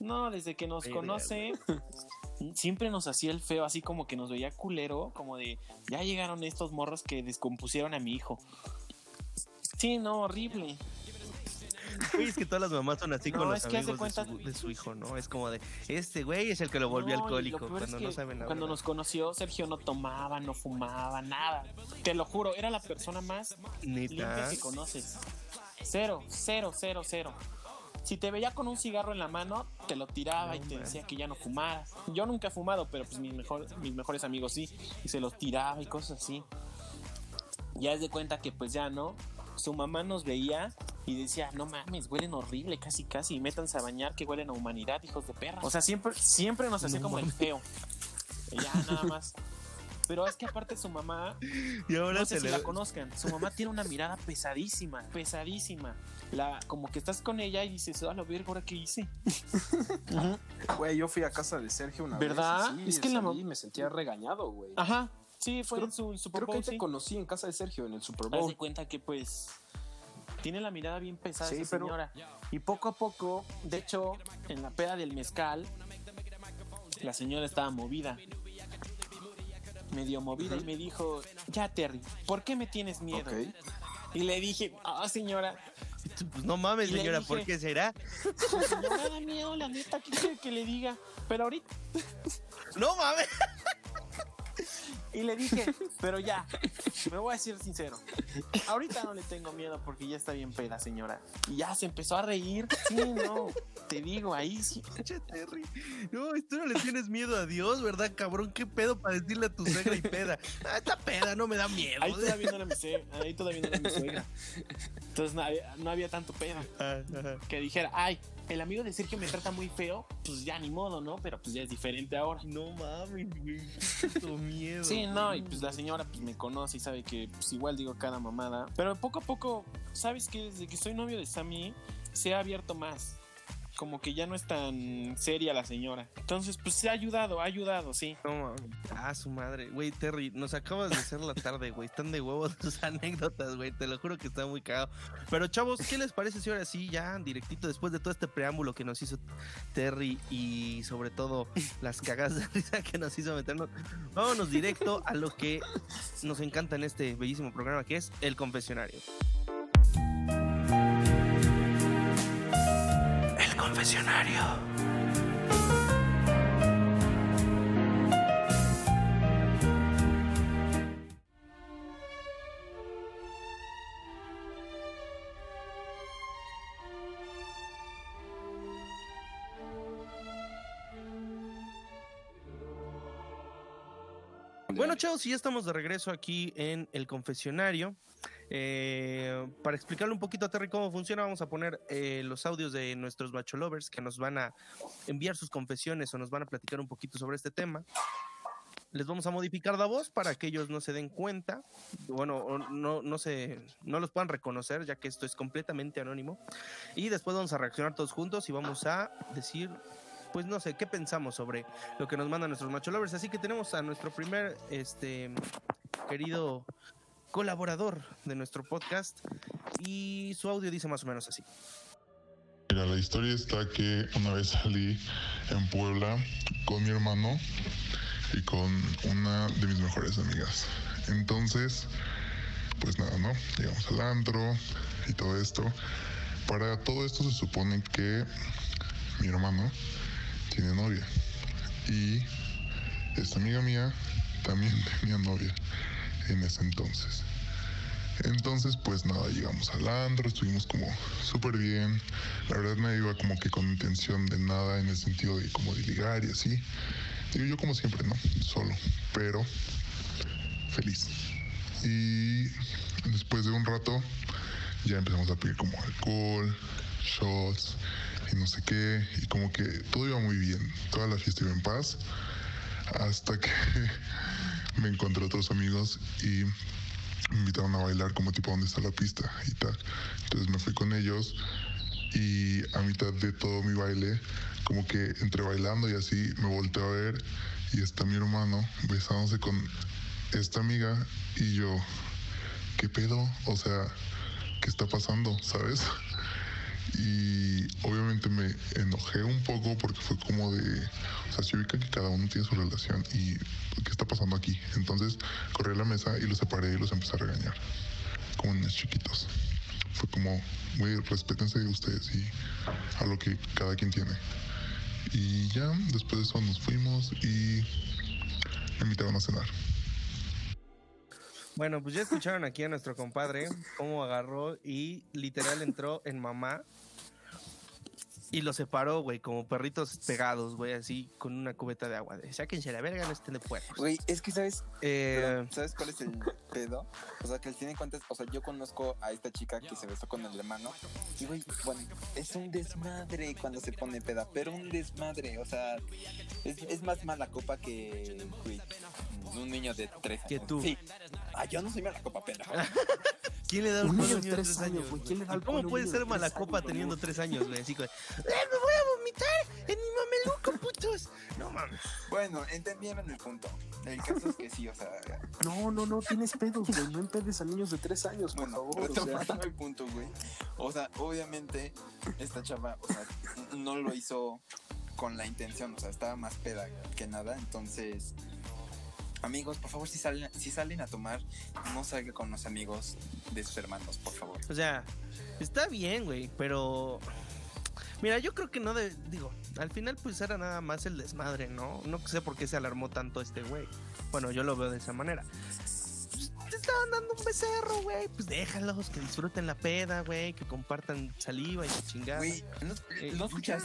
no, desde que nos conoce, siempre nos hacía el feo, así como que nos veía culero, como de, ya llegaron estos morros que descompusieron a mi hijo. Sí, no, horrible. Güey, es que todas las mamás son así No, con los amigos de, cuenta- su, de su hijo, ¿no? Es como de, este güey es el que lo volvió No, y lo alcohólico es cuando que no saben la Cuando verdad. nos conoció, Sergio no tomaba, no fumaba, nada. Te lo juro, era la persona más limpia Neta. que conoces. Cero, cero, cero, cero. Si te veía con un cigarro en la mano, te lo tiraba y te man. decía que ya no fumaras. Yo nunca he fumado, pero pues mis, mejor, mis mejores amigos sí. Y se los tiraba y cosas así. Ya es de cuenta que pues ya no. Su mamá nos veía y decía, no mames, huelen horrible, casi casi. Métanse a bañar que huelen a humanidad, hijos de perra. O sea, siempre, siempre nos hacía No como el mames. feo. Y ya nada más. Pero es que aparte su mamá Y ahora no sé se si le la conozcan. Su mamá tiene una mirada pesadísima, pesadísima. La, como que estás con ella y dices, a la verga, ¿ahora qué hice? Güey, yo fui a casa de Sergio una ¿Verdad? vez. y sí, Es que la salí y mam- me sentía regañado, güey. Ajá. Sí, fue Creo- en su, en Super Creo que Bowl, ahí te conocí en casa de Sergio, en el Super Haz de Bowl. cuenta que pues tiene la mirada bien pesada Sí, esa pero- señora. Y poco a poco, de hecho, en la peda del mezcal, la señora estaba movida. Medio movida y me dijo, ya Terry, ¿por qué me tienes miedo? Ok. Y le dije, ah señora, Pues no mames, señora, dije- ¿por qué será? pues, señora da miedo, la neta, ¿qué quiere que le diga? Pero ahorita No mames. Y le dije, pero ya, me voy a decir sincero. Ahorita no le tengo miedo porque ya está bien peda, señora. Y ya se empezó a reír. Sí, no, te digo, ahí sí. Terry. No, tú no le tienes miedo a Dios, ¿verdad, cabrón? ¿Qué pedo para decirle a tu suegra y peda? Ah, esta peda no me da miedo. Ahí todavía no era mi, se- ahí todavía no era mi suegra. Entonces no había, no había tanto pedo. Ah. Que dijera, ay, el amigo de Sergio me trata muy feo, pues ya ni modo, ¿no? Pero pues ya es diferente ahora. No mames, güey. Miedo. Sí, no, y pues la señora pues me conoce y sabe que pues igual digo cada mamada. Pero poco a poco, ¿sabes que Desde que soy novio de Sammy, se ha abierto más. Como que ya no es tan seria la señora. Entonces, pues se ha ayudado, ha ayudado, sí. No. Ah, su madre. Güey, Terry, nos acabas de hacer la tarde, güey. Están de huevos tus anécdotas, güey. Te lo juro que está muy cagado. Pero, chavos, ¿qué les parece si ahora sí, ya directito, después de todo este preámbulo que nos hizo Terry y sobre todo las cagadas de risa que nos hizo meternos, vámonos directo a lo que nos encanta en este bellísimo programa que es el confesionario. Confesionario. Bueno, chavos, y ya estamos de regreso aquí en el confesionario. Eh, para explicarle un poquito a Terry cómo funciona, vamos a poner eh, los audios de nuestros macho lovers que nos van a enviar sus confesiones o nos van a platicar un poquito sobre este tema. Les vamos a modificar la voz para que ellos no se den cuenta, bueno, no, no, se, no los puedan reconocer, ya que esto es completamente anónimo. Y después vamos a reaccionar todos juntos y vamos a decir pues no sé, qué pensamos sobre lo que nos mandan nuestros macho lovers. Así que tenemos a nuestro primer este querido colaborador de nuestro podcast y su audio dice más o menos así. Mira, la historia está que una vez salí en Puebla con mi hermano y con una de mis mejores amigas. Entonces, pues nada, ¿no? Llegamos al antro y todo esto. Para todo esto se supone que mi hermano tiene novia. Y esta amiga mía también tenía novia en ese entonces. Entonces, pues nada, llegamos al andro, estuvimos como súper bien. La verdad me iba como que con intención de nada en el sentido de como de ligar y así. Digo yo como siempre, ¿no? Solo, pero feliz. Y después de un rato ya empezamos a pedir como alcohol, shots y no sé qué. Y como que todo iba muy bien. Toda la fiesta iba en paz. Hasta que me encontré otros amigos y me invitaron a bailar como tipo donde está la pista y tal. Entonces me fui con ellos y a mitad de todo mi baile, como que entre bailando y así, me volteé a ver y está mi hermano besándose con esta amiga y yo, ¿qué pedo? O sea, ¿qué está pasando? ¿Sabes? Y obviamente me enojé un poco porque fue como de, o sea, se ubica que cada uno tiene su relación y ¿qué está pasando aquí? Entonces corrí a la mesa y los separé y los empecé a regañar, como niños chiquitos. Fue como, güey, respétense ustedes y a lo que cada quien tiene. Y ya, después de eso nos fuimos y me invitaron a cenar. Bueno, pues ya escucharon aquí a nuestro compadre cómo agarró y literal entró en mamá y lo separó, güey, como perritos pegados, güey, así con una cubeta de agua. De, Sáquense la verga, no estén de puercos. Güey, es que sabes, Eh, ¿sabes cuál es el pedo? O sea, que fin de cuentas, o sea, yo conozco a esta chica que se besó con el hermano. Y güey, bueno, es un desmadre cuando se pone peda, pero un desmadre, o sea, es, es más mala copa que güey, un niño de tres años. Que tú. Sí. Ah, yo no soy mala copa, pero. ¿Quién le da Un un niño de tres tres años, güey, ¿quién le da güey? ¿Cómo puede ser de tres mala copa años, teniendo güey? tres años, güey? Así como, ¡eh, me voy a vomitar en mi mameluco, putos! No mames. Bueno, entendieron el punto. El caso es que sí, o sea. No, no, no, tienes pedos, güey. No empedes a niños de tres años, por Bueno, favor. o sea. retomando el punto, güey. O sea, obviamente, esta chava, o sea, no lo hizo con la intención, o sea, estaba más peda que nada, entonces. Amigos, por favor, si salen, si salen a tomar, no salgan con los amigos de sus hermanos, por favor. O sea, está bien, güey, pero. Mira, yo creo que no de. Digo, al final, pues era nada más el desmadre, ¿no? No sé por qué se alarmó tanto este güey. Bueno, yo lo veo de esa manera. Pues, te estaban dando un becerro, güey. Pues déjalos, que disfruten la peda, güey. Que compartan saliva y chingada. Güey, ¿no, Eh, ¿no ya.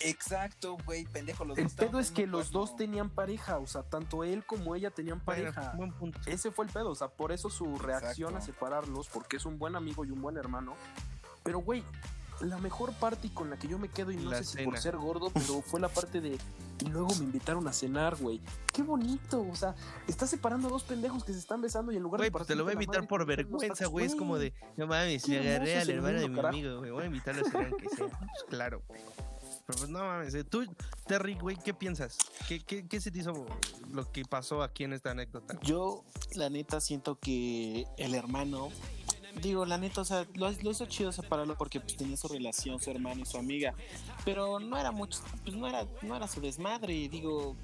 Exacto, güey, pendejo, los El dos pedo es que los dos tenían pareja, o sea, tanto él como ella tenían Bueno, pareja. buen punto. Ese fue el pedo, o sea, por eso su reacción a separarlos, porque es un buen amigo y un buen hermano. Pero, güey, la mejor parte y con la que yo me quedo, y no La sé si por ser gordo, pero fue la parte de. Y luego me invitaron a cenar, güey. Qué bonito, o sea, estás separando a dos pendejos que se están besando y en lugar Güey, de. pues te lo voy a invitar madre, por vergüenza, güey. Es como de, no mames, le agarré al hermano de mi carajo. amigo, güey. Voy a invitarlo a cenar aunque sea. Pues claro, güey. Pero pues no mames. eh, Tú, Terry, güey, ¿qué piensas? ¿Qué, qué, qué se te hizo lo que pasó aquí en esta anécdota? Yo, la neta, siento que el hermano, digo, la neta, o sea, lo, lo hizo chido separarlo porque pues, tenía su relación, su hermano y su amiga, pero no era mucho, pues no era, no era su desmadre, digo,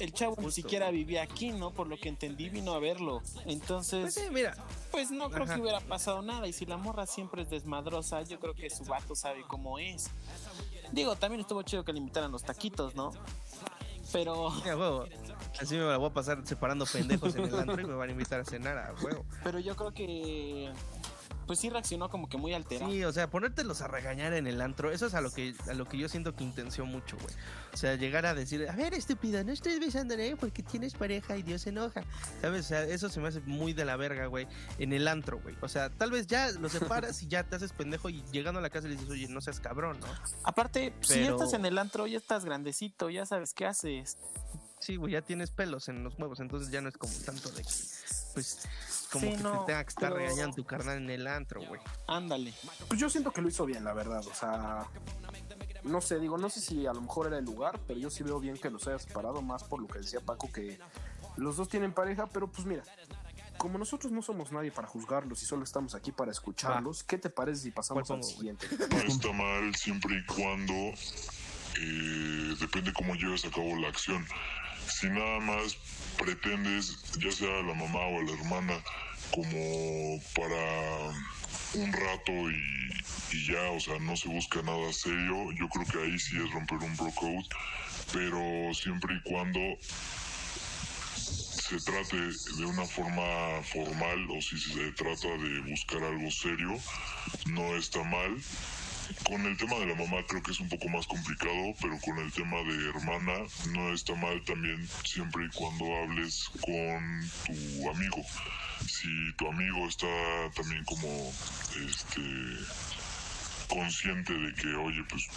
el chavo ni Justo, siquiera güey. vivía aquí, ¿no? Por lo que entendí, vino a verlo. Pues Entonces, sí, mira, pues no creo Ajá. que hubiera pasado nada. Y si la morra siempre es desmadrosa, yo creo que su vato sabe cómo es. Digo, también estuvo chido que le invitaran los taquitos, ¿no? Pero, mira, huevo. Así me la voy a pasar separando pendejos en el antro y me van a invitar a cenar a huevo. pero yo creo que, pues sí reaccionó como que muy alterado. Sí, o sea, ponértelos a regañar en el antro, eso es a lo que a lo que yo siento que intenció mucho, güey. O sea, llegar a decir, a ver, estúpida, no estoy besándole porque tienes pareja y Dios se enoja. ¿Sabes? O sea, eso se me hace muy de la verga, güey, en el antro, güey. O sea, tal vez ya lo separas y ya te haces pendejo y llegando a la casa le dices, oye, no seas cabrón, ¿no? Aparte, si ya estás en el antro, ya estás grandecito, ya sabes qué haces. Sí, güey, ya tienes pelos en los huevos, entonces ya no es como tanto de que, pues, como Sí, que no, te tenga que estar pero- regañando tu carnal en el antro, güey. Ándale. Pues yo siento que lo hizo bien, la verdad. O sea, no sé, digo, no sé si a lo mejor era el lugar, pero yo sí veo bien que los haya separado más por lo que decía Paco, que los dos tienen pareja, pero pues mira, como nosotros no somos nadie para juzgarlos y solo estamos aquí para escucharlos, ¿qué te parece si pasamos ¿Cuál al siguiente? No está mal siempre y cuando eh, depende cómo lleves a cabo la acción. Si nada más pretendes, ya sea la mamá o la hermana, como para un rato y, y ya, o sea, no se busca nada serio, yo creo que ahí sí es romper un bro code, pero siempre y cuando se trate de una forma formal o si se trata de buscar algo serio, no está mal. Con el tema de la mamá creo que es un poco más complicado, pero con el tema de hermana no está mal también siempre y cuando hables con tu amigo. Si tu amigo está también como este consciente de que, oye, pues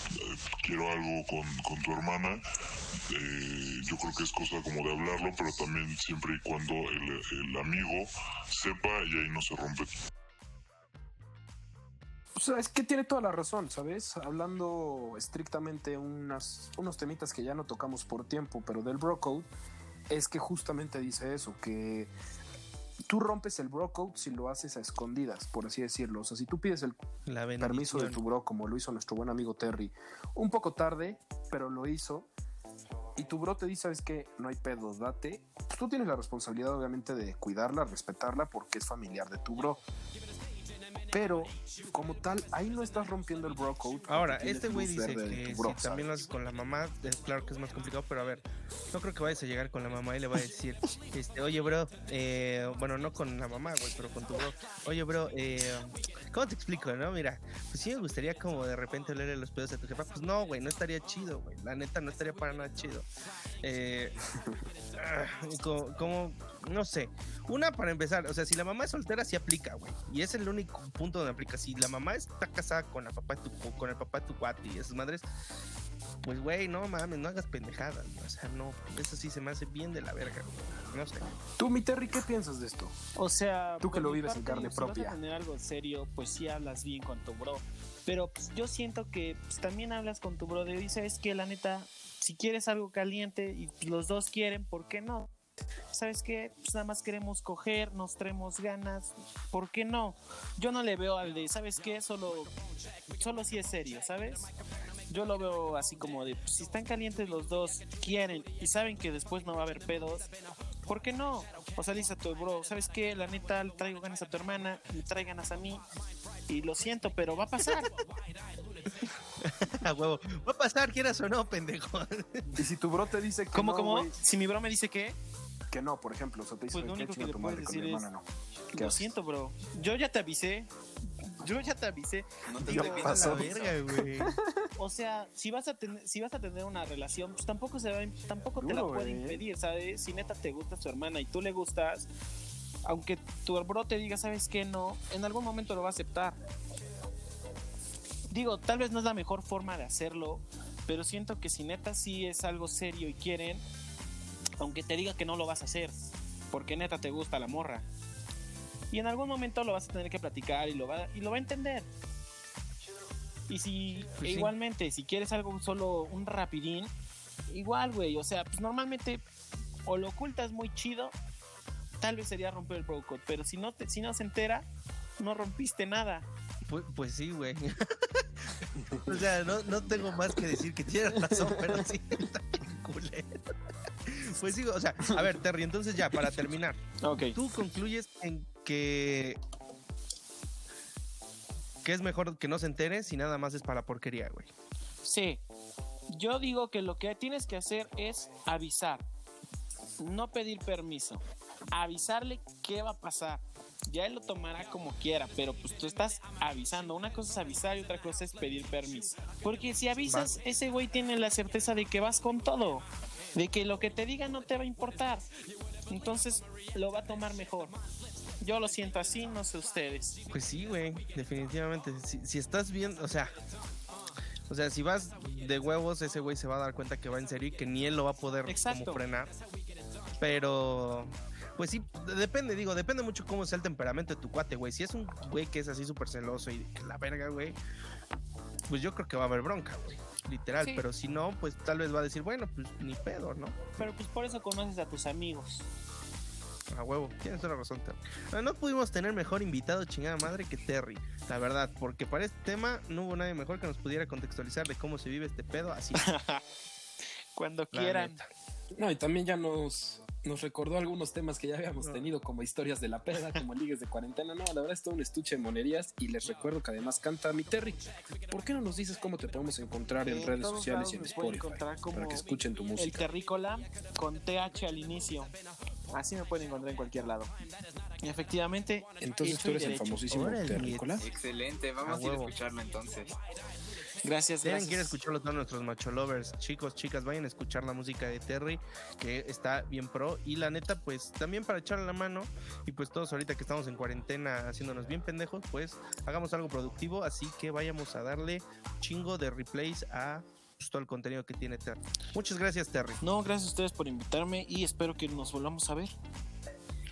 quiero algo con, con tu hermana, eh, yo creo que es cosa como de hablarlo, pero también siempre y cuando el, el amigo sepa y ahí no se rompe Sea, es que tiene toda la razón, ¿sabes? Hablando estrictamente unas, unos temitas que ya no tocamos por tiempo, pero del bro code, es que justamente dice eso, que tú rompes el bro code si lo haces a escondidas, por así decirlo. O sea, si tú pides el permiso de tu bro, como lo hizo nuestro buen amigo Terry, un poco tarde, pero lo hizo, y tu bro te dice, ¿sabes qué? No hay pedo, date. Pues tú tienes la responsabilidad, obviamente, de cuidarla, respetarla, porque es familiar de tu bro. Pero, como tal, ahí no estás rompiendo el bro code. Ahora, este güey dice que bro, si también lo haces con la mamá, es claro que es más complicado, pero a ver, no creo que vayas a llegar con la mamá y le va a decir, este, oye, bro, eh, bueno, no con la mamá, güey, pero con tu bro, oye, bro, eh, ¿cómo te explico, no? Mira, pues sí me gustaría como de repente olerle los pedos a tu jefa, pues no, güey, no estaría chido, güey, la neta no estaría para nada chido. Eh, ah, co- como, no sé, una para empezar, o sea, si la mamá es soltera, sí aplica, güey, y es el único punto donde aplica. Si la mamá está casada con la papá de tu, con el papá de tu cuate y esas madres, pues güey, no mames, no hagas pendejadas, o sea, no, eso sí se me hace bien de la verga, güey, no sé. Tú, mi Terry, ¿qué piensas de esto? O sea, Tú que lo vives en carne digo, si vas propia. a tener algo serio, pues sí hablas bien con tu bro. Pero pues, yo siento que pues, también hablas con tu bro de, y sabes que la neta, si quieres algo caliente y pues, los dos quieren, ¿por qué no? ¿Sabes qué? Pues nada más queremos coger, nos traemos ganas, ¿por qué no? Yo no le veo al de, ¿sabes qué? Solo, solo si es serio, ¿sabes? Yo lo veo así como de, pues, si están calientes los dos, quieren y saben que después no va a haber pedos, ¿por qué no? O sea, dice a tu bro, ¿sabes qué? La neta, le traigo ganas a tu hermana, me trae ganas a mí y lo siento, pero va a pasar. A huevo, va a pasar, quieras o no, pendejo. Y si tu bro te dice que ¿Cómo, no, cómo? Si mi bro me dice que, que no, por ejemplo, o sea, te dice Pues lo que único que chinga le tu puedes madre con mi decir es- hermana, no. ¿Qué lo haces? siento, bro. Yo ya te avisé. Yo ya te avisé. No te estoy la verga, güey. O sea, si vas a tener, si vas a tener una relación, pues tampoco se va, a- tampoco te la puede güey. impedir, ¿sabes? Si neta te gusta su hermana y tú le gustas, aunque tu bro te diga, ¿sabes qué? No, en algún momento lo va a aceptar. Digo, tal vez no es la mejor forma de hacerlo, pero siento que si neta sí es algo serio y quieren, aunque te diga que no lo vas a hacer, porque neta te gusta la morra. Y en algún momento lo vas a tener que platicar y lo va, y lo va a entender. Y si Pues e sí. igualmente, si quieres algo solo un rapidín, igual, güey. O sea, pues normalmente o lo ocultas muy chido, tal vez sería romper el bro code, pero si no, te, si no se entera, no rompiste nada. Pues, pues sí, güey. o sea, no, no tengo más que decir que tienes razón, pero sí, está bien culero. Pues sí, o sea, a ver, Terry, entonces ya, para terminar, Ok. tú concluyes en que que es mejor que no se entere si nada más es para porquería, güey. Sí. Yo digo que lo que tienes que hacer es avisar. No pedir permiso. Avisarle qué va a pasar. Ya él lo tomará como quiera, pero pues tú estás avisando. Una cosa es avisar y otra cosa es pedir permiso. Porque si avisas, ese güey tiene la certeza de que vas con todo. De que lo que te diga no te va a importar. Entonces lo va a tomar mejor. Yo lo siento así, no sé ustedes. Pues sí, güey, definitivamente. Si, si estás bien, o sea, o sea, si vas de huevos, ese güey se va a dar cuenta que va en serio y que ni él lo va a poder Exacto. como frenar. Pero, pues sí, depende, digo, depende mucho cómo sea el temperamento de tu cuate, güey. Si es un güey que es así súper celoso y que la verga, güey, pues yo creo que va a haber bronca, güey. Literal, Sí. pero si no, pues tal vez va a decir, bueno, pues ni pedo, ¿no? Pero pues por eso conoces a tus amigos. A huevo, tienes la razón, Terry. No pudimos tener mejor invitado, chingada madre, que Terry, la verdad, porque para este tema no hubo nadie mejor que nos pudiera contextualizar de cómo se vive este pedo así. Cuando la quieran. neta. No, y también ya nos, nos recordó algunos temas que ya habíamos No. tenido, como historias de la peda, como ligues de cuarentena. No, la verdad es todo un estuche de monerías. Y les recuerdo que además canta mi Terry. ¿Por qué no nos dices cómo te podemos encontrar en En redes sociales y en Spotify? Para que escuchen tu El música. terrícola con TH al inicio. Así me pueden encontrar en cualquier lado. Y efectivamente. Entonces tú eres el famosísimo terrícola. Excelente, vamos A a ir a escucharlo entonces. Gracias, Tienen gracias. que ir a escucharlo todos nuestros macho lovers. Chicos, chicas, vayan a escuchar la música de Terry, que está bien pro. Y la neta, pues también para echarle la mano. Y pues todos ahorita que estamos en cuarentena haciéndonos bien pendejos, pues hagamos algo productivo. Así que vayamos a darle chingo de replays a pues, todo el contenido que tiene Terry. Muchas gracias, Terry. No, gracias a ustedes por invitarme y espero que nos volvamos a ver.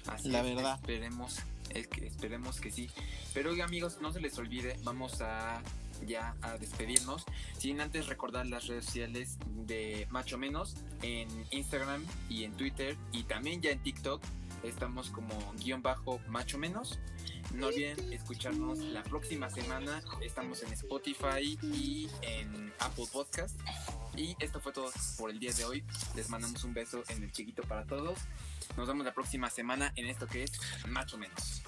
Así La es, verdad. Esperemos, es que esperemos que sí. Pero oiga, amigos, no se les olvide, vamos a ya a despedirnos. Sin antes recordar las redes sociales de Macho Menos en Instagram y en Twitter y también ya en TikTok. Estamos como guion bajo Macho Menos. No olviden escucharnos la próxima semana. Estamos en Spotify y en Apple Podcast. Y esto fue todo por el día de hoy. Les mandamos un beso en el chiquito para todos. Nos vemos la próxima semana en esto que es Macho Menos.